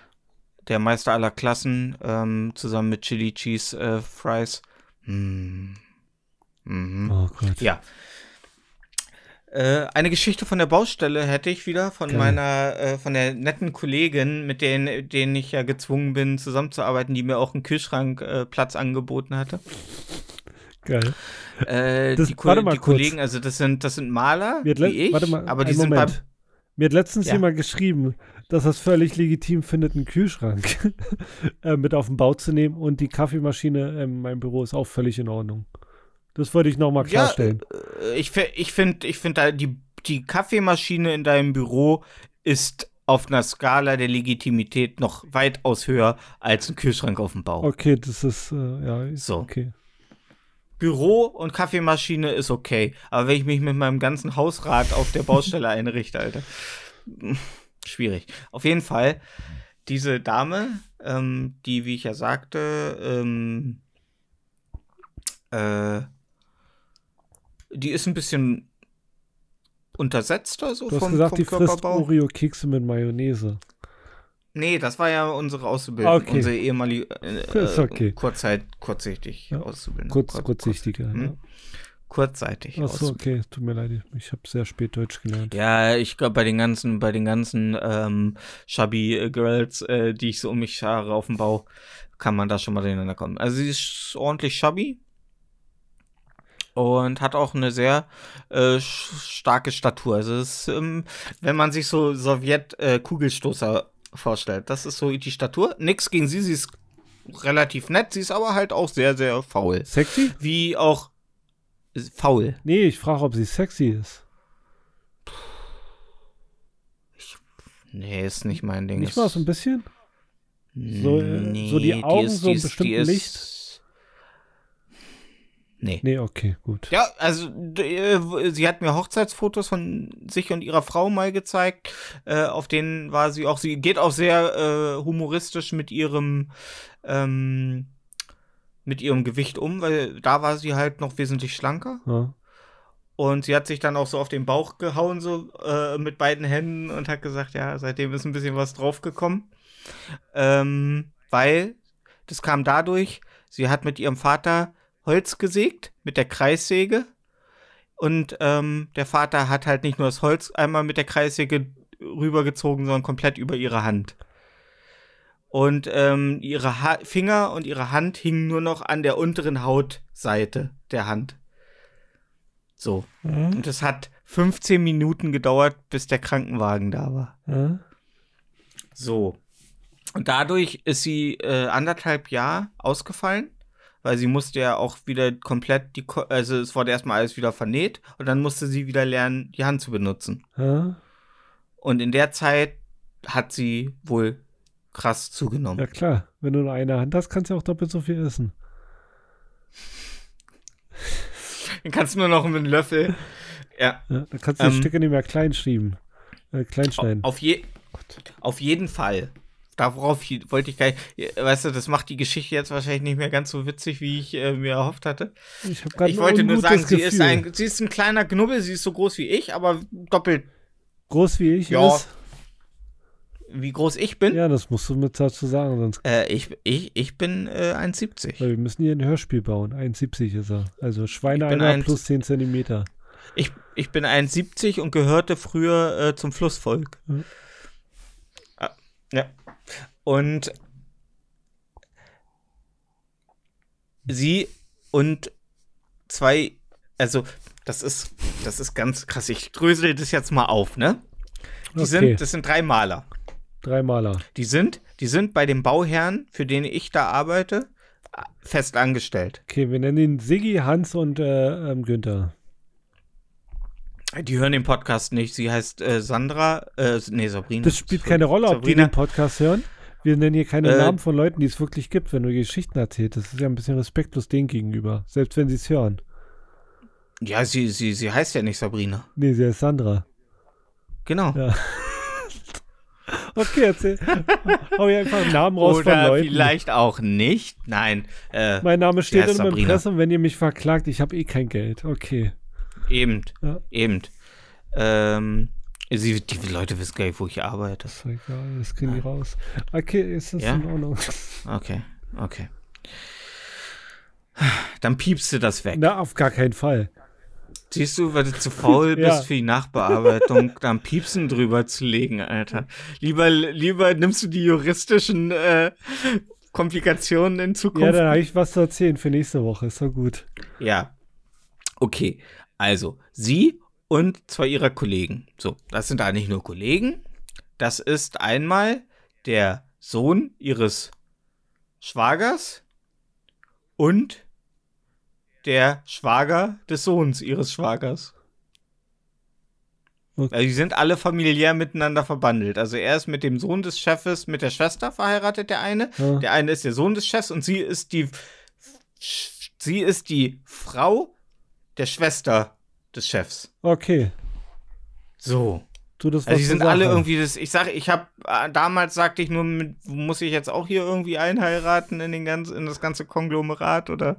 Der Meister aller Klassen, ähm, zusammen mit Chili Cheese äh, Fries. Mm. Mhm. Oh Gott. Ja. Äh, eine Geschichte von der Baustelle hätte ich wieder von Geil. meiner, äh, von der netten Kollegin, mit denen, denen ich ja gezwungen bin, zusammenzuarbeiten, die mir auch einen Kühlschrankplatz äh, Platz angeboten hatte. Geil. Äh, Das- die, Ko die. Kollegen, also das sind, das sind Maler, wie ich, warte mal, aber die sind Moment. beim, Mir hat letztens Ja. jemand geschrieben, dass er es völlig legitim findet, einen Kühlschrank äh, mit auf den Bau zu nehmen und die Kaffeemaschine in meinem Büro ist auch völlig in Ordnung. Das wollte ich nochmal Ja, klarstellen. äh, ich, ich finde, ich finde, da die, die Kaffeemaschine in deinem Büro ist auf einer Skala der Legitimität noch weitaus höher als ein Kühlschrank auf dem Bau. okay, das ist, äh, ja, ist So. okay. Büro und Kaffeemaschine ist okay. Aber wenn ich mich mit meinem ganzen Hausrat auf der Baustelle einrichte, Alter. Schwierig. Auf jeden Fall, diese Dame, ähm, die, wie ich ja sagte, ähm, äh, die ist ein bisschen untersetzter so Du hast vom, gesagt, vom die frisst Körperbau. Oreo-Kekse mit Mayonnaise. Nee, das war ja unsere Auszubildende, Okay. unsere ehemalige äh, okay. Kurzzeit, kurzsichtig Ja. Auszubildende. Kurz, Kurz- kurzsichtiger. Hm? Kurzzeitig. Achso, okay, tut mir leid. Ich habe sehr spät Deutsch gelernt. Ja, ich glaube bei den ganzen, bei den ganzen ähm, Chubby äh, Girls, äh, die ich so um mich schare auf dem Bau, kann man da schon mal durcheinander kommen. Also sie ist ordentlich chubby und hat auch eine sehr äh, starke Statur. Also es ist, ähm, wenn man sich so Sowjet-Kugelstoßer vorstellt, das ist so die Statur. Nix gegen sie, sie ist relativ nett, sie ist aber halt auch sehr, sehr faul. Sexy? Wie auch äh, faul. Nee, ich frage, ob sie sexy ist. Nee, ist nicht mein Ding. Nicht Ist- mal so ein bisschen? So, äh, so die Augen so im bestimmten Licht? Nee. Nee, okay, gut. Ja, also äh, sie hat mir Hochzeitsfotos von sich und ihrer Frau mal gezeigt. Äh, auf denen war sie auch, sie geht auch sehr äh, humoristisch mit ihrem ähm, mit ihrem Gewicht um, weil da war sie halt noch wesentlich schlanker. Ja. Und sie hat sich dann auch so auf den Bauch gehauen, so äh, mit beiden Händen und hat gesagt, ja, seitdem ist ein bisschen was draufgekommen. Ähm, weil das kam dadurch, sie hat mit ihrem Vater Holz gesägt mit der Kreissäge. Und ähm, der Vater hat halt nicht nur das Holz einmal mit der Kreissäge rübergezogen, sondern komplett über ihre Hand. Und ähm, ihre ha Finger und ihre Hand hingen nur noch an der unteren Hautseite der Hand. So. Ja. Und es hat 15 Minuten gedauert, bis der Krankenwagen da war. Ja. So. Und dadurch ist sie äh, anderthalb Jahre ausgefallen, weil sie musste ja auch wieder komplett die, Ko also es wurde erstmal alles wieder vernäht und dann musste sie wieder lernen, die Hand zu benutzen. Ja. Und in der Zeit hat sie wohl krass zugenommen. ja, klar. Wenn du nur eine Hand hast, kannst du auch doppelt so viel essen. Dann kannst du nur noch mit einem Löffel Ja. ja da kannst du die ähm, Stücke nicht mehr klein schieben. Äh, klein schneiden. Auf, je, auf jeden Fall. Darauf wollte ich gar nicht, weißt du, das macht die Geschichte jetzt wahrscheinlich nicht mehr ganz so witzig, wie ich äh, mir erhofft hatte. Ich, ich wollte nur sagen, sie ist, ein, sie ist ein kleiner Knubbel, sie ist so groß wie ich, aber doppelt. Groß wie ich ja. ist? Wie groß ich bin? Ja, das musst du mit dazu sagen, sonst. Äh, ich, ich, ich bin äh, 1,70. Weil wir müssen hier ein Hörspiel bauen. 1,70 ist er. Also Schweineeimer plus 10 Zentimeter. Ich, ich bin 1,70 und gehörte früher äh, zum Flussvolk. Mhm. Ah, ja. Und sie und zwei, also das ist, das ist ganz krass. Ich drösel das jetzt mal auf, ne? Die okay. sind, das sind drei Maler. Drei Maler. Die sind, die sind bei dem Bauherrn, für den ich da arbeite, fest angestellt. Okay, wir nennen ihn Siggi, Hans und äh, ähm, Günther. Die hören den Podcast nicht. Sie heißt äh, Sandra, äh, nee, Sabrina. Das spielt keine Rolle, ob Sabrina. die den Podcast hören. Wir nennen hier keine äh, Namen von Leuten, die es wirklich gibt, wenn du Geschichten erzählst. Das ist ja ein bisschen respektlos denen gegenüber, selbst wenn sie es hören. Ja, sie, sie, sie heißt ja nicht Sabrina. Nee, sie heißt Sandra. Genau. Ja. Okay, erzähl. Hau ich einfach einen Namen raus Oder von Leuten. vielleicht auch nicht. Nein. Äh, mein Name steht im Impressum, wenn ihr mich verklagt, ich habe eh kein Geld. Okay. Eben. Ja. Eben. Ähm, Sie, die Leute wissen gar nicht, wo ich arbeite. Das ist egal, das kriegen die raus. Okay, ist das ja? in Ordnung. Okay, okay. Dann piepst du das weg. Na, auf gar keinen Fall. Siehst du, weil du zu faul bist ja. für die Nachbearbeitung, dann Piepsen drüber zu legen, Alter. Lieber, lieber nimmst du die juristischen äh, Komplikationen in Zukunft. Ja, dann habe ich was zu erzählen für nächste Woche. Ist doch gut. Ja. Okay. Also, sie und zwei ihrer Kollegen. So, das sind da nicht nur Kollegen. Das ist einmal der Sohn ihres Schwagers und der Schwager des Sohns ihres Schwagers. Okay. Also die sind alle familiär miteinander verbandelt. Also er ist mit dem Sohn des Chefes, mit der Schwester verheiratet, der eine. Ja. Der eine ist der Sohn des Chefs und sie ist die sie ist die Frau der Schwester des Chefs. Okay. So. Du, das also die sind alle irgendwie das. Ich sage, ich habe äh, damals sagte ich nur, mit, muss ich jetzt auch hier irgendwie einheiraten in den ganz, in das ganze Konglomerat oder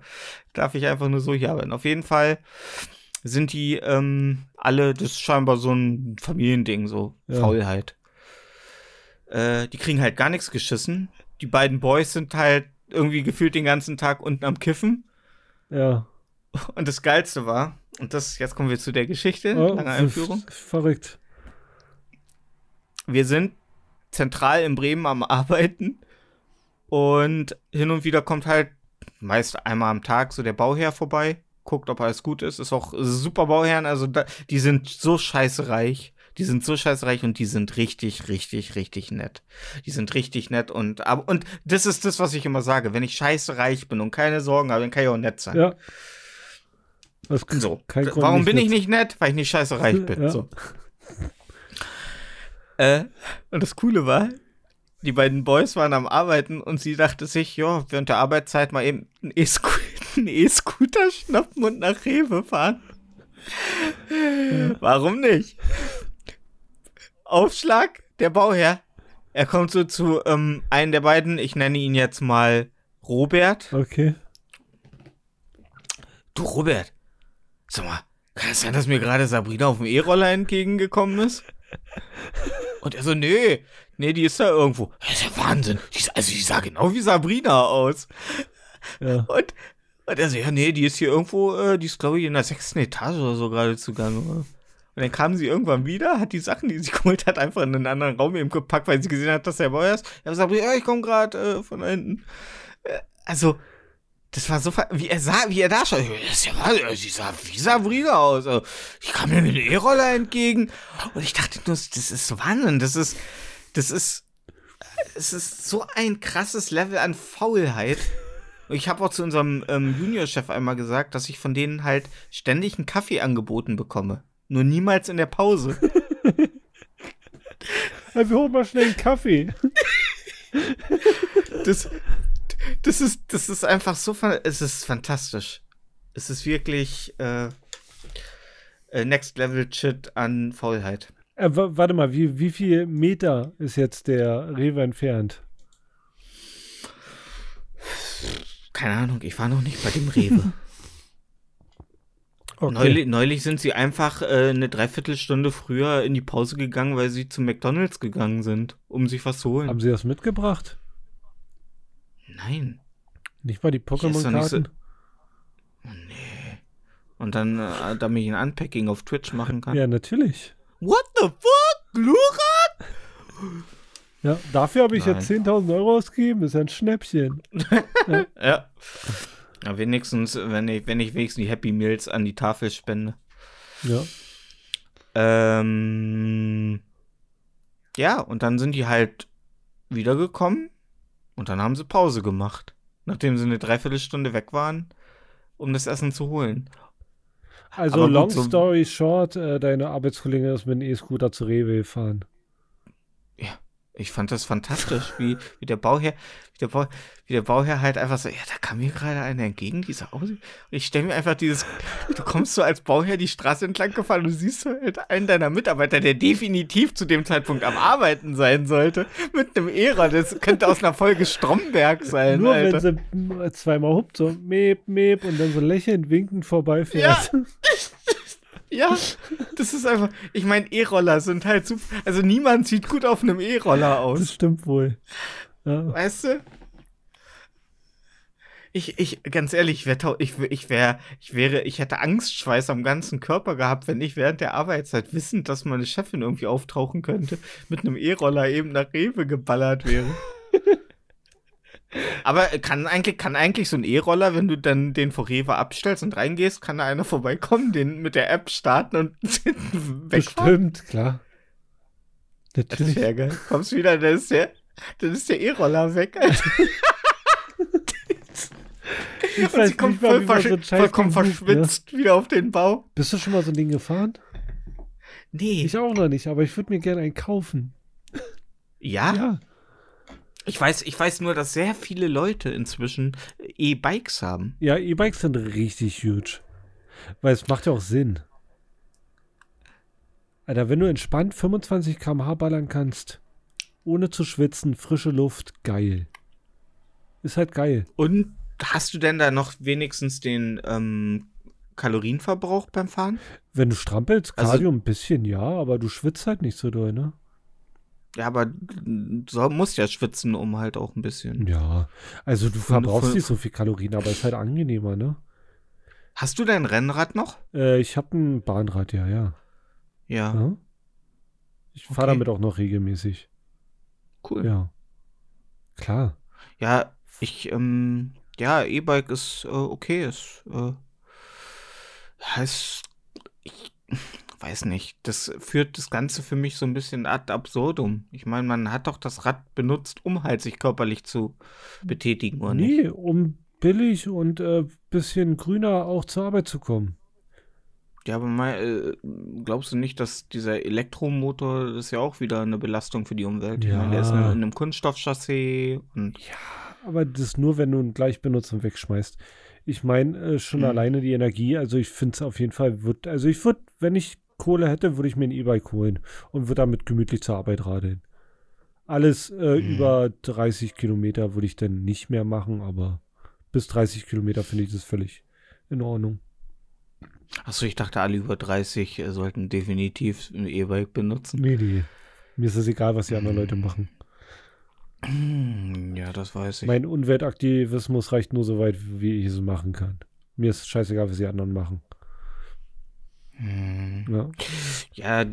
darf ich einfach nur so hier arbeiten? Auf jeden Fall sind die ähm, alle, das ist scheinbar so ein Familiending, so ja. Faulheit. Äh, die kriegen halt gar nichts geschissen. Die beiden Boys sind halt irgendwie gefühlt den ganzen Tag unten am Kiffen. Ja. Und das Geilste war, und das, jetzt kommen wir zu der Geschichte, oh, lange Einführung. Verrückt. Wir sind zentral in Bremen am Arbeiten und hin und wieder kommt halt meist einmal am Tag so der Bauherr vorbei, guckt, ob alles gut ist. Ist auch super Bauherren, also da, die sind so scheiße reich. Die sind so scheiße reich und die sind richtig, richtig, richtig nett. Die sind richtig nett und aber und das ist das, was ich immer sage. Wenn ich scheiße reich bin und keine Sorgen habe, dann kann ich auch nett sein. Ja. so. Warum bin ich nicht nett? Weil ich nicht scheiße reich bin. Ja. So. Äh, und das Coole war, die beiden Boys waren am Arbeiten und sie dachte sich, ja, während der Arbeitszeit mal eben einen E-Scooter schnappen und nach Rewe fahren. Warum nicht? Aufschlag, der Bauherr. Er kommt so zu ähm, einem der beiden, ich nenne ihn jetzt mal Robert. Okay. Du, Robert, sag mal, kann es sein, dass mir gerade Sabrina auf dem E-Roller entgegengekommen ist? Und er so, nee, nee, die ist da irgendwo. Das ist ja Wahnsinn. Die, also die sah genau wie Sabrina aus. Ja. Und, und er so, ja, nee, die ist hier irgendwo, äh, die ist, glaube ich, in der sechsten Etage oder so gerade zugange. Und dann kam sie irgendwann wieder, hat die Sachen, die sie geholt hat, einfach in einen anderen Raum eben gepackt, weil sie gesehen hat, dass er bei ist. Er gesagt, ja, ich komme gerade äh, von hinten. Äh, also, das war so, wie er sah, wie er da schaut. Das ist ja, sie sah wie Sabrina aus. Also, ich kam mir mit dem E-Roller entgegen und ich dachte nur, das ist Wahnsinn. Das ist, das ist, es ist so ein krasses Level an Faulheit. Und ich habe auch zu unserem ähm, Juniorchef einmal gesagt, dass ich von denen halt ständig einen Kaffee angeboten bekomme. Nur niemals in der Pause. Wir holen mal schnell einen Kaffee. das, das ist, das ist einfach so, es ist fantastisch. Es ist wirklich, äh, äh, Next Level Shit an Faulheit. Äh, warte mal, wie, wie viel Meter ist jetzt der Rewe entfernt? Keine Ahnung, ich war noch nicht bei dem Rewe. okay. neulich, neulich, sind sie einfach äh, eine Dreiviertelstunde früher in die Pause gegangen, weil sie zu McDonalds gegangen sind, um sich was zu holen. Haben sie das mitgebracht? Nein. Nicht mal die Pokémon-Karten? So nee. Und dann, äh, damit ich ein Unpacking auf Twitch machen kann. Ja, natürlich. What the fuck? Glurak? Ja, dafür habe ich Nein. jetzt 10.000 Euro ausgegeben. Ist ein Schnäppchen. ja. ja. ja. wenigstens, wenn ich, wenn ich wenigstens die Happy Meals an die Tafel spende. Ja. Ähm, ja, und dann sind die halt wiedergekommen und dann haben sie Pause gemacht, nachdem sie eine Dreiviertelstunde weg waren, um das Essen zu holen. Also gut, long story short, äh, deine Arbeitskollegin ist mit einem E-Scooter zu Rewe gefahren. Ja, ich fand das fantastisch, wie, wie der Bauherr, wie der, Bau, wie der Bauherr halt einfach so, ja, da kam mir gerade einer entgegen, dieser Auto. Und ich stelle mir einfach dieses, du kommst so als Bauherr die Straße entlang gefahren und du siehst halt einen deiner Mitarbeiter, der definitiv zu dem Zeitpunkt am Arbeiten sein sollte, mit einem Ära. Das könnte aus einer Folge Stromberg sein. Nur Alter. wenn sie zweimal hupt, so meep, meep und dann so lächelnd winkend vorbeifährt. Ja. Ja, das ist einfach. Ich meine, E-Roller sind halt super. Also niemand sieht gut auf einem E-Roller aus. Das stimmt wohl. Ja. Weißt du? Ich, ich, ganz ehrlich, ich, wär, ich, ich, wär, ich wäre, ich hätte Angstschweiß am ganzen Körper gehabt, wenn ich während der Arbeitszeit wissend, dass meine Chefin irgendwie auftauchen könnte, mit einem E-Roller eben nach Rewe geballert wäre. Aber kann eigentlich, kann eigentlich so ein E-Roller, wenn du dann den vor Rewe abstellst und reingehst, kann da einer vorbeikommen, den mit der App starten und wegfahren? Bestimmt, klar. Natürlich. Das ist geil. Kommst wieder, dann ist der, dann ist der E-Roller weg. ich und sie kommt voll versch so vollkommen verschwitzt ne? wieder auf den Bau. Bist du schon mal so ein Ding gefahren? Nee. Ich auch noch nicht, aber ich würde mir gerne einen kaufen. Ja? Ja. Ich weiß, ich weiß nur, dass sehr viele Leute inzwischen E-Bikes haben. Ja, E-Bikes sind richtig huge. Weil es macht ja auch Sinn. Alter, wenn du entspannt 25 km/h ballern kannst, ohne zu schwitzen, frische Luft, geil. Ist halt geil. Und hast du denn da noch wenigstens den ähm, Kalorienverbrauch beim Fahren? Wenn du strampelst, also Cardio also, ein bisschen, ja, aber du schwitzt halt nicht so doll, ne? Ja, aber du musst ja schwitzen, um halt auch ein bisschen. Ja, also du verbrauchst nicht so viel Kalorien, aber ist halt angenehmer, ne? Hast du dein Rennrad noch? Äh, ich habe ein Bahnrad, ja, ja. Ja. ja? Ich fahre okay. damit auch noch regelmäßig. Cool. Ja. Klar. Ja, ich, ähm, ja, E-Bike ist äh, okay, ist, äh, heißt, ich, weiß nicht, das führt das Ganze für mich so ein bisschen ad absurdum. Ich meine, man hat doch das Rad benutzt, um halt sich körperlich zu betätigen, oder nee, nicht? um billig und äh, bisschen grüner auch zur Arbeit zu kommen. Ja, aber mal, äh, glaubst du nicht, dass dieser Elektromotor das ist ja auch wieder eine Belastung für die Umwelt? Ja. Ich meine, der ist in, in einem Kunststoffchassis und. Ja, aber das nur, wenn du ihn gleich benutzt und wegschmeißt. Ich meine, äh, schon mhm. alleine die Energie, also ich finde es auf jeden Fall, wird, also ich würde, wenn ich Kohle hätte, würde ich mir ein E-Bike holen und würde damit gemütlich zur Arbeit radeln. Alles äh, mhm. über 30 Kilometer würde ich dann nicht mehr machen, aber bis 30 Kilometer finde ich das völlig in Ordnung. Achso, ich dachte, alle über 30 äh, sollten definitiv ein E-Bike benutzen. Nee, nee. Mir ist es egal, was die anderen Leute machen. Ja, das weiß ich. Mein Umweltaktivismus reicht nur so weit, wie ich es machen kann. Mir ist scheißegal, was die anderen machen. Hm. Ja. ja,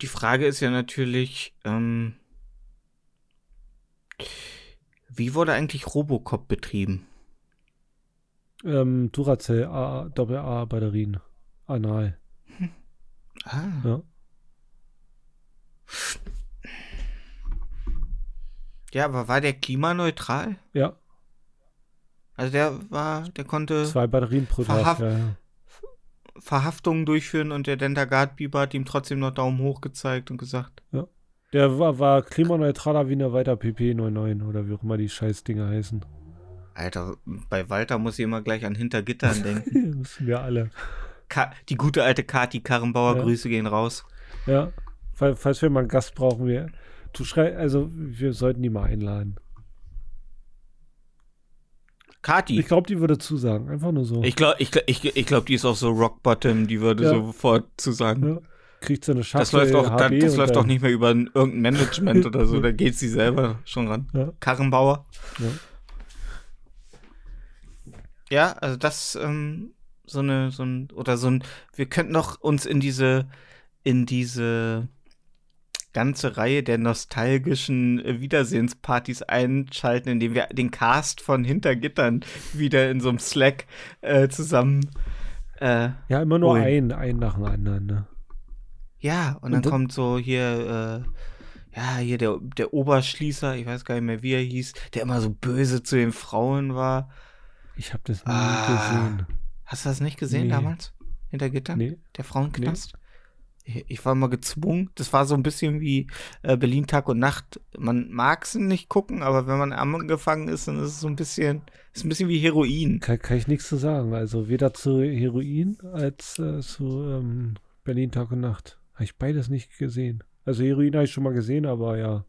die Frage ist ja natürlich, ähm, wie wurde eigentlich Robocop betrieben? Ähm, Duracell A, AA Batterien. Anal. Hm. Ah. Ja. Ja, aber war der klimaneutral? Ja. Also der war, der konnte. Zwei Batterien pro Tag. Ja, ja. Verhaftungen durchführen und der Dentagard Biber hat ihm trotzdem noch Daumen hoch gezeigt und gesagt. Ja. Der war, war klimaneutraler wie eine weiter PP99 oder wie auch immer die Scheißdinger heißen. Alter, bei Walter muss ich immer gleich an Hintergittern denken. Müssen wir alle. Ka die gute alte Kati Karrenbauer, Ja. Grüße gehen raus. Ja, falls, falls wir mal einen Gast brauchen, wir. Du schrei, also wir sollten die mal einladen. Kati, Ich glaube, die würde zusagen. Einfach nur so. ich glaube, ich, ich, ich glaub, die ist auch so Rock Bottom, die würde Ja. sofort zusagen. ja. Kriegt so eine Schachtel Das läuft auch, da, das läuft auch nicht mehr über ein- irgendein Management oder so, da geht sie selber schon ran. Ja. Karrenbauer. Ja. Ja, also das, ähm, so eine, so ein, oder so ein, wir könnten noch uns in diese, in diese ganze Reihe der nostalgischen äh, Wiedersehenspartys einschalten, indem wir den Cast von Hintergittern wieder in so einem Slack äh, zusammen, äh, Ja, immer nur Ui. ein, ein nach dem anderen. Ne? ja, und dann kommt so hier, äh, ja, hier der, der Oberschließer, ich weiß gar nicht mehr, wie er hieß, der immer so böse zu den Frauen war. Ich habe das nie Ah. gesehen. Hast du das nicht gesehen Nee. damals? Hinter Gittern? Nee. Der Frauenknast? Ich, ich war mal gezwungen. Das war so ein bisschen wie äh, Berlin Tag und Nacht. Man mag es nicht gucken, aber wenn man angefangen ist, dann ist es so ein bisschen, ist ein bisschen wie Heroin. Kann, kann ich nichts zu sagen. Also weder zu Heroin als äh, zu ähm, Berlin Tag und Nacht. Habe ich beides nicht gesehen. Also Heroin habe ich schon mal gesehen, aber ja.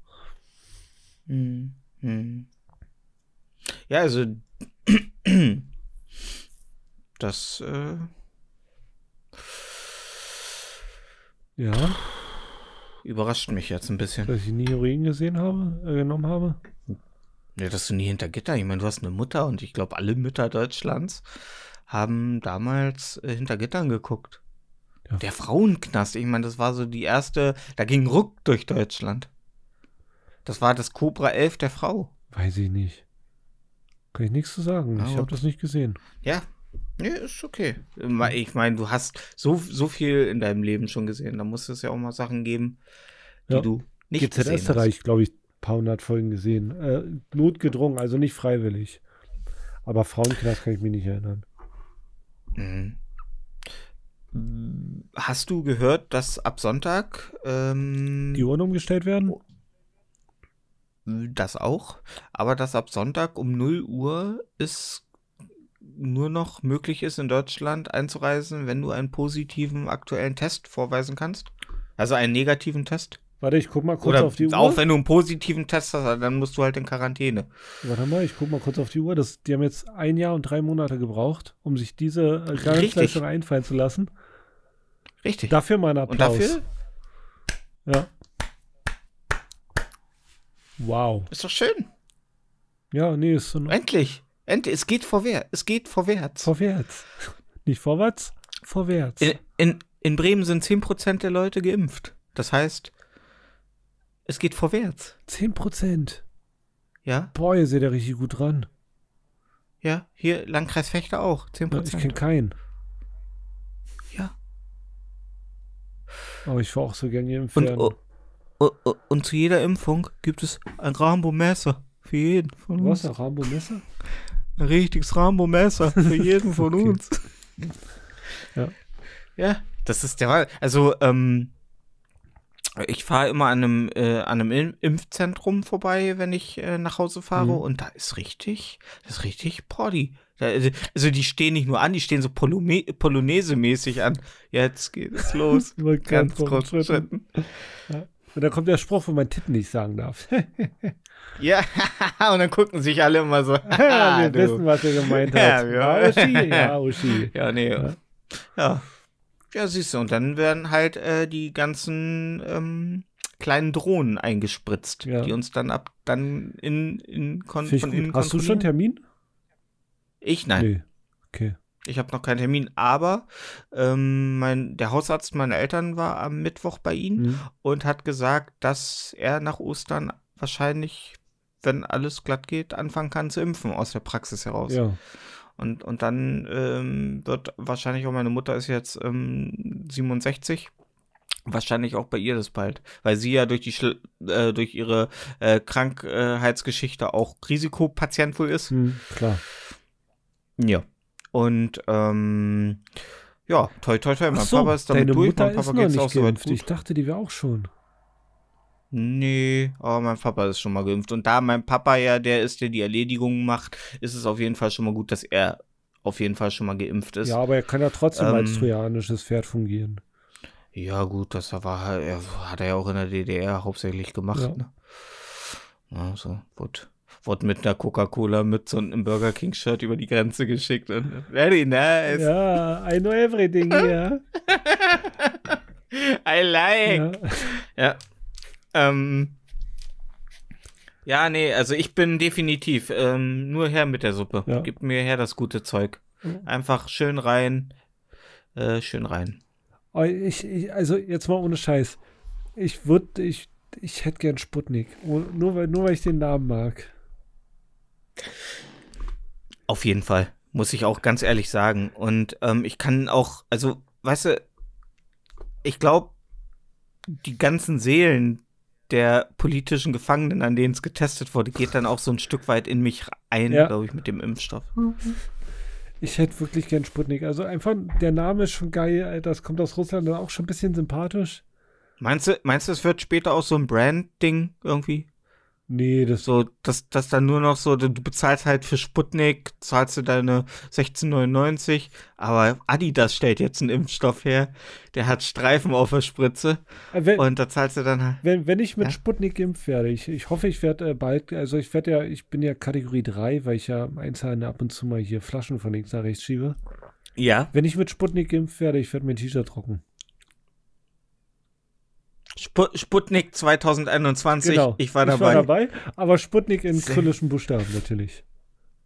Hm. Hm. Ja, also das äh, Ja, überrascht mich jetzt ein bisschen. dass ich nie Heroin gesehen habe, äh, genommen habe. Ja, dass du nie hinter Gitter. Ich meine, du hast eine Mutter und ich glaube, alle Mütter Deutschlands haben damals äh, hinter Gittern geguckt. Ja. Der Frauenknast, ich meine, das war so die erste, da ging Ruck durch Deutschland. Das war das Cobra 11 der Frau. Weiß ich nicht. Kann ich nichts zu sagen. Na ich habe das nicht gesehen. Ja, nee, ist okay. Ich meine, du hast so, so viel in deinem Leben schon gesehen. Da muss es ja auch mal Sachen geben, die Ja. du nicht GZ gesehen Österreich, glaube ich, ein paar hundert Folgen gesehen. Äh, notgedrungen, also nicht freiwillig. Aber Frauenknast kann ich mich nicht erinnern. hast. Mhm. Hast du gehört, dass ab Sonntag ähm, Die Uhren umgestellt werden? Das auch. Aber dass ab Sonntag um 0 Uhr es nur noch möglich ist, in Deutschland einzureisen, wenn du einen positiven aktuellen Test vorweisen kannst. Also einen negativen Test. Warte, ich guck mal kurz Oder auf die Uhr. auch wenn du einen positiven Test hast, dann musst du halt in Quarantäne. Warte mal, ich guck mal kurz auf die Uhr. Das, die haben jetzt ein Jahr und drei Monate gebraucht, um sich diese äh, Garantieleistung einfallen zu lassen. Richtig. Dafür mal ein Applaus. Und dafür Ja. Wow. ist doch schön. Ja, nee, ist so Endlich. Endlich. Es geht vorwärts. Es geht vorwärts. vorwärts. Nicht vorwärts, vorwärts. In, in, in Bremen sind 10% der Leute geimpft. Das heißt, es geht vorwärts. 10 Prozent. Ja? Boah, ihr seht ja richtig gut dran. Ja, hier Landkreis Fechter auch, 10%. Ja, ich kenne keinen. Ja. Aber ich war auch so gerne geimpft Und, oh, oh, oh, und zu jeder Impfung gibt es ein Rambo-Messer für jeden von uns. Was, ein Rambo-Messer? Ein richtiges Rambo-Messer für jeden von Okay. uns. Ja. Ja, das ist der Wahl. Also, ähm, ich fahre immer an einem, äh, an einem Im- Impfzentrum vorbei, wenn ich äh, nach Hause fahre. Mhm. Und da ist richtig, das ist richtig Party. Da, also, also die stehen nicht nur an, die stehen so Polome Polonaise-mäßig an. Jetzt geht es los. Ganz kurz Schritten. Schritten. Und da kommt der Spruch, wo man Titten nicht sagen darf. Ja, und dann gucken sich alle immer so. ja, "Ah, wir du." wissen, was er gemeint hat. ja. Ja, Uschi, ja, Uschi. Ja, nee. Ja. Ja. Ja, siehst du, und dann werden halt äh, die ganzen ähm, kleinen Drohnen eingespritzt, Ja. die uns dann ab dann in, in kon von innen Hast du schon. Termin? Ich nein. Nee. Okay. Ich habe noch keinen Termin, aber ähm, mein, der Hausarzt meiner Eltern war am Mittwoch bei ihnen Hm. und hat gesagt, dass er nach Ostern wahrscheinlich, wenn alles glatt geht, anfangen kann zu impfen aus der Praxis heraus. Ja. Und, und dann ähm, wird wahrscheinlich auch meine Mutter ist jetzt ähm, 67. Wahrscheinlich auch bei ihr das bald, weil sie ja durch die Schl äh, durch ihre äh, Krankheitsgeschichte auch Risikopatient wohl ist. Hm, klar. Ja. Und ähm, ja, toi toi toi. Mein so, Papa ist damit durch, Mutter mein Papa geht's auch soweit geimpft. gut. Ich dachte, die wäre auch schon. Nee, aber mein Papa ist schon mal geimpft. Und da mein Papa ja der ist, der die Erledigung macht, ist es auf jeden Fall schon mal gut, dass er auf jeden Fall schon mal geimpft ist. Ja, aber er kann ja trotzdem ähm, als trojanisches Pferd fungieren. Ja, gut, das war er hat er ja auch in der DDR hauptsächlich gemacht. Ja. Ne? Ja, so, wurde, wurde mit einer Coca-Cola-Mütze und einem Burger King-Shirt über die Grenze geschickt. Und very nice. Ja, I know everything here. I like. Ja. ja. Ähm, ja, nee, also ich bin definitiv ähm, nur her mit der Suppe. Ja. Gib mir her das gute Zeug. Einfach schön rein. Äh, schön rein. Oh, ich, ich, also jetzt mal ohne Scheiß. Ich würde, ich, ich hätte gern Sputnik. Nur weil, nur weil ich den Namen mag. Auf jeden Fall. Muss ich auch ganz ehrlich sagen. Und ähm, ich kann auch, also, weißt du, ich glaube, die ganzen Seelen der politischen Gefangenen, an denen es getestet wurde, geht dann auch so ein Stück weit in mich ein, ja. glaube ich, mit dem Impfstoff. Ich hätte wirklich gern Sputnik. Also einfach, der Name ist schon geil. Das kommt aus Russland, auch schon ein bisschen sympathisch. Meinst du, meinst du, es wird später auch so ein Brand-Ding irgendwie? Nee, das. So, dass das dann nur noch so, du bezahlst halt für Sputnik, zahlst du deine 16,99, aber Adidas stellt jetzt einen Impfstoff her, der hat Streifen auf der Spritze äh, wenn, und da zahlst du dann halt. Wenn, wenn ich mit ja? Sputnik geimpft werde, ich, ich hoffe, ich werde äh, bald, also ich werde ja, ich bin ja Kategorie 3, weil ich ja einzelne ab und zu mal hier Flaschen von links nach rechts schiebe. Ja. Wenn ich mit Sputnik geimpft werde, ich werde mein T-Shirt trocken. Sp Sputnik 2021, genau. ich war dabei. Ich war dabei, aber Sputnik in kyrillischen Buchstaben natürlich.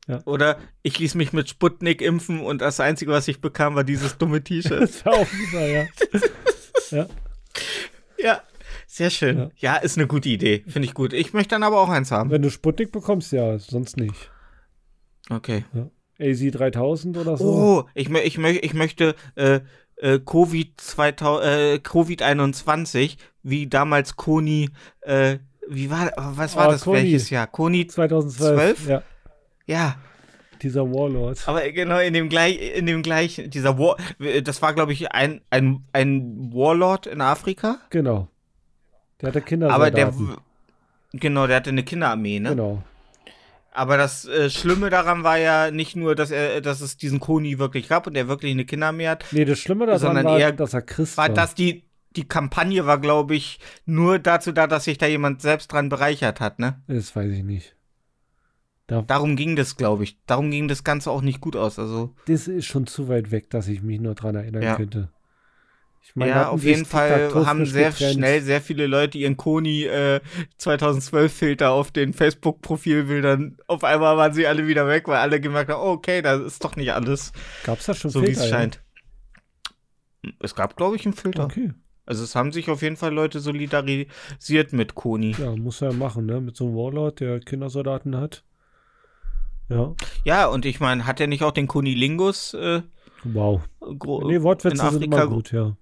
Ja. Oder ich ließ mich mit Sputnik impfen und das Einzige, was ich bekam, war dieses dumme T-Shirt. das war auch super, ja. ja. Ja, sehr schön. Ja. ja, ist eine gute Idee. Finde ich gut. Ich möchte dann aber auch eins haben. Wenn du Sputnik bekommst, ja, sonst nicht. Okay. Ja. AZ 3000 oder so. Oh, ich, ich, ich möchte äh, äh, Covid, 2000, äh, Covid 21, wie damals Koni, äh, wie war, was war oh, das, Koni. welches Jahr? Koni 2012? Ja. Ja. Dieser Warlord. Aber genau, in dem gleich, in dem gleichen, dieser War, das war, glaube ich, ein, ein, ein Warlord in Afrika. Genau. Der hatte Kinder. Aber der, genau, der hatte eine Kinderarmee, ne? Genau. Aber das äh, Schlimme daran war ja nicht nur, dass er, dass es diesen Koni wirklich gab und er wirklich eine Kinderarmee hat. Nee, das Schlimme daran war, eher, dass er Christ war. War, dass die, die Kampagne war, glaube ich, nur dazu da, dass sich da jemand selbst dran bereichert hat, ne? Das weiß ich nicht. Da Darum ging das, glaube ich. Darum ging das Ganze auch nicht gut aus. Also. Das ist schon zu weit weg, dass ich mich nur dran erinnern ja. könnte. Ich meine, ja, auf jeden Fall haben sehr getrennt. schnell sehr viele Leute ihren Koni äh, 2012 Filter auf den Facebook-Profilbildern. Auf einmal waren sie alle wieder weg, weil alle gemerkt haben, oh, okay, das ist doch nicht alles. Gab's da schon so wie es scheint? Es gab, glaube ich, einen Filter. Okay. Also es haben sich auf jeden Fall Leute solidarisiert mit Koni. Ja, muss er machen, ne? Mit so einem Warlord, der Kindersoldaten hat. Ja. Ja, und ich meine, hat er nicht auch den Kunilingus? Äh, wow. Nee, Wortwitze sind immer gut, ja.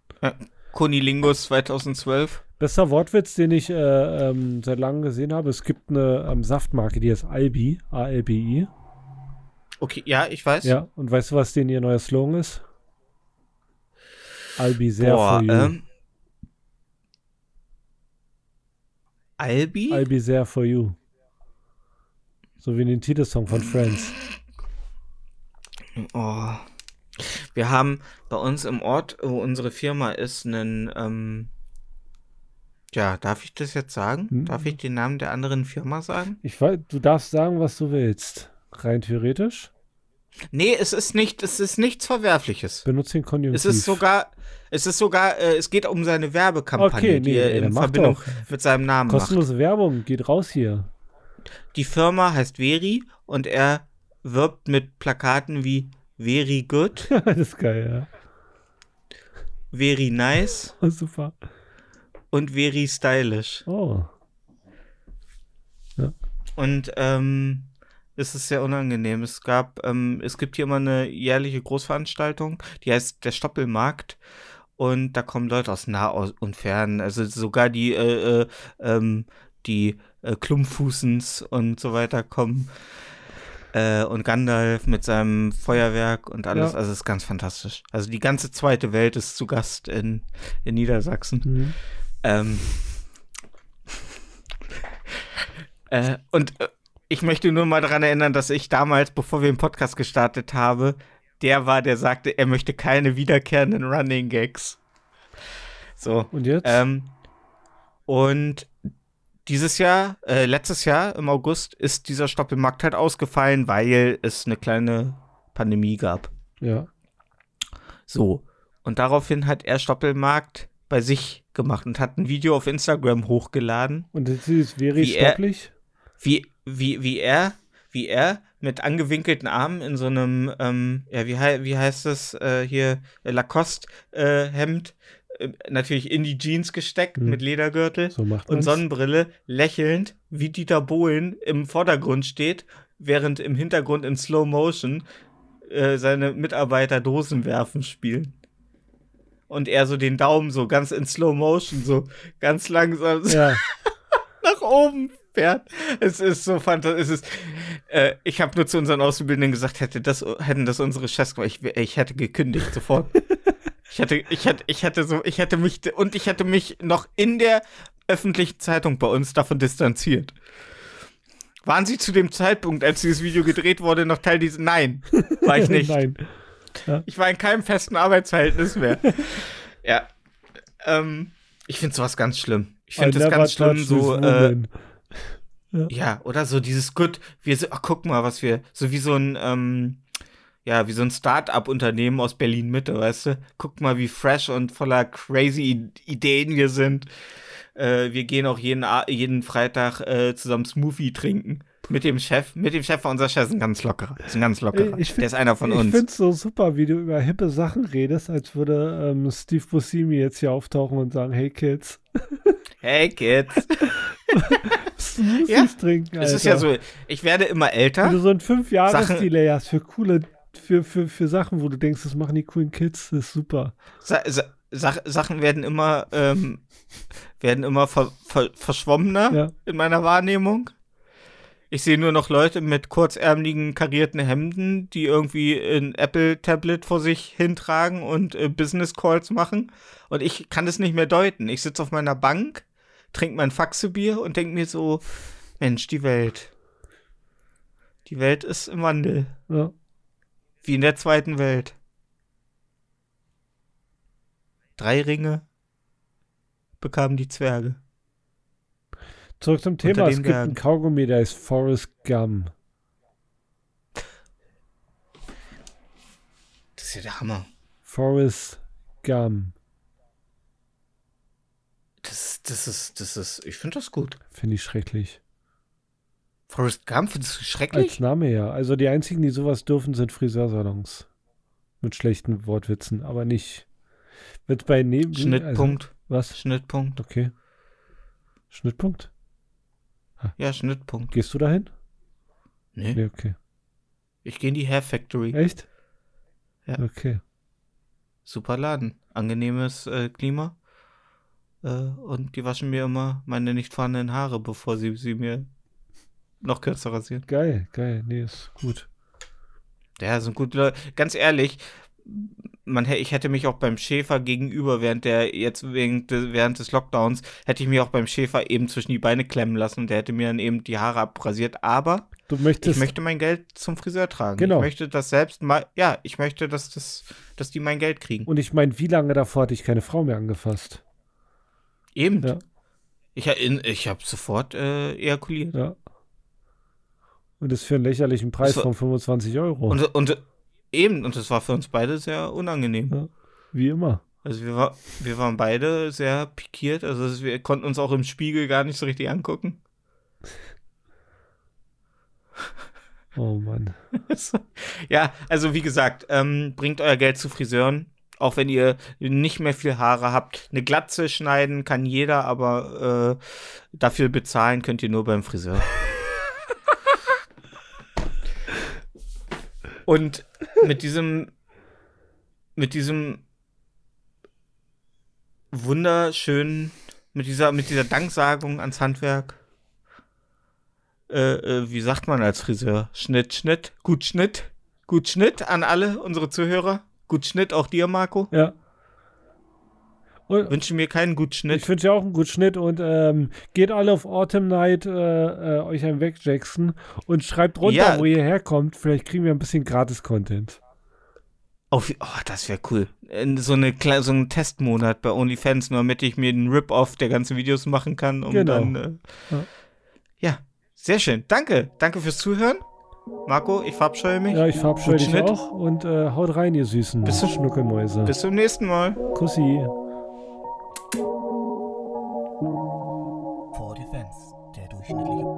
Kunilingus 2012. Bester Wortwitz, den ich äh, ähm, seit langem gesehen habe. Es gibt eine ähm, Saftmarke, die heißt Albi, A-L-B-I. Okay, ja, ich weiß. Ja, und weißt du, was denn ihr neuer Slogan ist? Albi sehr Boah, for you. Ähm, Albi? Albi sehr for you. So wie in den Titelsong von Friends. Oh. Wir haben bei uns im Ort, wo unsere Firma ist, einen, ähm, ja, darf ich das jetzt sagen? Hm? Darf ich den Namen der anderen Firma sagen? Ich weiß, du darfst sagen, was du willst. Rein theoretisch? Nee, es ist nicht, es ist nichts Verwerfliches. Benutze den Konjunktiv. Es ist sogar, es ist sogar, äh, es geht um seine Werbekampagne, okay, nee, die er in Verbindung doch. mit seinem Namen Kostenlose macht. Werbung, geht raus hier. Die Firma heißt Veri und er wirbt mit Plakaten wie Very good. das ist geil, ja. Very nice. Oh, super. Und very stylish. Oh. Ja. Und ähm, es ist sehr unangenehm. Es gab, ähm, es gibt hier immer eine jährliche Großveranstaltung, die heißt der Stoppelmarkt. Und da kommen Leute aus nah und fern. Also sogar die, äh, äh, ähm, die äh, Klumpfußens und so weiter kommen. Äh, und Gandalf mit seinem Feuerwerk und alles. Ja. Also es ist ganz fantastisch. Also die ganze zweite Welt ist zu Gast in, in Niedersachsen. Mhm. Ähm, äh, und äh, ich möchte nur mal daran erinnern, dass ich damals, bevor wir den Podcast gestartet haben, der war, der sagte, er möchte keine wiederkehrenden Running Gags. So. Und jetzt? Ähm, und dieses Jahr, äh, letztes Jahr im August, ist dieser Stoppelmarkt halt ausgefallen, weil es eine kleine Pandemie gab. Ja. So. Und daraufhin hat er Stoppelmarkt bei sich gemacht und hat ein Video auf Instagram hochgeladen. Und das ist very Wie er- stopplich? wie, wie, wie er, wie er mit angewinkelten Armen in so einem, ähm, ja, wie, wie heißt das äh, hier, Lacoste-Hemd, äh, natürlich in die Jeans gesteckt Hm. mit Ledergürtel So und. Sonnenbrille, lächelnd, wie Dieter Bohlen im Vordergrund steht, während im Hintergrund in Slow Motion äh, seine Mitarbeiter Dosenwerfen spielen. Und er so den Daumen so ganz in Slow Motion, so ganz langsam Ja, nach oben fährt. Es ist so fantastisch. Äh, ich habe nur zu unseren Auszubildenden gesagt, hätte das, hätten das unsere Chefs gemacht, ich, ich hätte gekündigt sofort. Ich hätte, ich hätte, ich hätte so, ich hätte mich und ich hätte mich noch in der öffentlichen Zeitung bei uns davon distanziert. Waren Sie zu dem Zeitpunkt, als dieses Video gedreht wurde, noch Teil dieses? Nein, war ich nicht. Nein. Ich war in keinem festen Arbeitsverhältnis mehr. ja. Ähm, ich finde sowas ganz schlimm. Ich finde das ganz schlimm, so, äh, woman. ja, oder so dieses Gut, wir sind, ach, guck mal, was wir, so wie so ein, ähm, ja, wie so ein Start-up-Unternehmen aus Berlin-Mitte, weißt du? Guck mal, wie fresh und voller crazy Ideen wir sind. Äh, wir gehen auch jeden, jeden Freitag äh, zusammen Smoothie trinken. Mit dem Chef. Mit dem Chef, unser Chef ist ein ganz lockerer. Ist ein ganz lockerer. Ich find- Der ist einer von Ich uns. finde es so super, wie du über hippe Sachen redest, als würde ähm, Steve Buscemi jetzt hier auftauchen und sagen, hey Kids, Hey, Kids. Smoothies Ja, trinken, Es Alter. ist ja so, ich werde immer Wenn älter. du so ein fünf jahres Sachen- delay hast für coole, für, für, für Sachen, wo du denkst, das machen die coolen Kids, das ist super. Sa Sa Sach Sachen werden immer, ähm, werden immer ver ver verschwommener Ja. in meiner Wahrnehmung. Ich sehe nur noch Leute mit kurzärmeligen karierten Hemden, die irgendwie ein Apple-Tablet vor sich hintragen und äh, Business Calls machen. Und ich kann das nicht mehr deuten. Ich sitze auf meiner Bank, trinke mein Faxebier und denke mir so, Mensch, die Welt. Die Welt ist im Wandel. Ja. Wie in der zweiten Welt. Drei Ringe bekamen die Zwerge. Zurück zum Thema, es gibt einen Kaugummi, der ist Forrest Gum. Das ist ja der Hammer. Forrest Gum. Das, das ist, das ist, ich finde das gut. Finde ich schrecklich. Forrest Gump, findest du Als schrecklich? Name ja. Also die einzigen, die sowas dürfen, sind Friseursalons. Mit schlechten Wortwitzen, aber nicht. Wird bei Neben. Schnittpunkt, Also, was? Schnittpunkt. Okay. Schnittpunkt? Ja, Schnittpunkt. Gehst du dahin? Nee, Nee, okay. ich gehe in die Hair Factory. Echt? Ja. Okay. Super Laden. Angenehmes äh, Klima. Äh, und die waschen mir immer meine nicht vorhandenen Haare, bevor sie sie mir noch kürzer rasieren. Geil, geil. Nee, ist gut. Ja, sind gute Leute. Ganz ehrlich, man, ich hätte mich auch beim Schäfer gegenüber, während der jetzt des, während des Lockdowns, hätte ich mich auch beim Schäfer eben zwischen die Beine klemmen lassen und der hätte mir dann eben die Haare abrasiert. Aber Du ich möchtest. möchte mein Geld zum Friseur tragen. Genau. Ich möchte das selbst mal, ja, ich möchte, dass das, dass die mein Geld kriegen. und ich meine, wie lange davor hatte ich keine Frau mehr angefasst? Eben. Ja. Ich, ich habe sofort äh, ejakuliert. Ja. Und das für einen lächerlichen Preis war- von 25 Euro. Und, und eben, und das war für uns beide sehr unangenehm. Ja. Wie immer. Also wir, war, wir waren beide sehr pikiert, also wir konnten uns auch im Spiegel gar nicht so richtig angucken. Oh Mann. ja, also wie gesagt, ähm, bringt euer Geld zu Friseuren, auch wenn ihr nicht mehr viel Haare habt. Eine Glatze schneiden kann jeder, aber äh, dafür bezahlen könnt ihr nur beim Friseur. Und mit diesem, mit diesem wunderschönen, mit dieser, mit dieser Danksagung ans Handwerk, äh, äh, wie sagt man als Friseur? Schnitt, Schnitt, gut Schnitt, gut Schnitt an alle unsere Zuhörer. Gut Schnitt auch dir, Marco. Ja. Und Wünsche mir keinen gut ich Schnitt. wünsche dir auch einen guten Schnitt und ähm, geht alle auf Autumn Night äh, äh, euch einen wegjackson und schreibt runter, Ja. wo ihr herkommt. Vielleicht kriegen wir ein bisschen Gratis-Content. Auf, oh, das wäre cool. So, eine, so ein Testmonat bei OnlyFans, nur damit ich mir einen Rip-Off der ganzen Videos machen kann. Um genau. dann, äh, ja. ja. sehr schön. Danke. Danke fürs Zuhören. Marco, ich verabscheue mich. Ja, ich verabscheue dich auch. Und äh, haut rein, ihr süßen bis zum, Schnuckelmäuse. Bis zum nächsten Mal. Kussi. Thank you.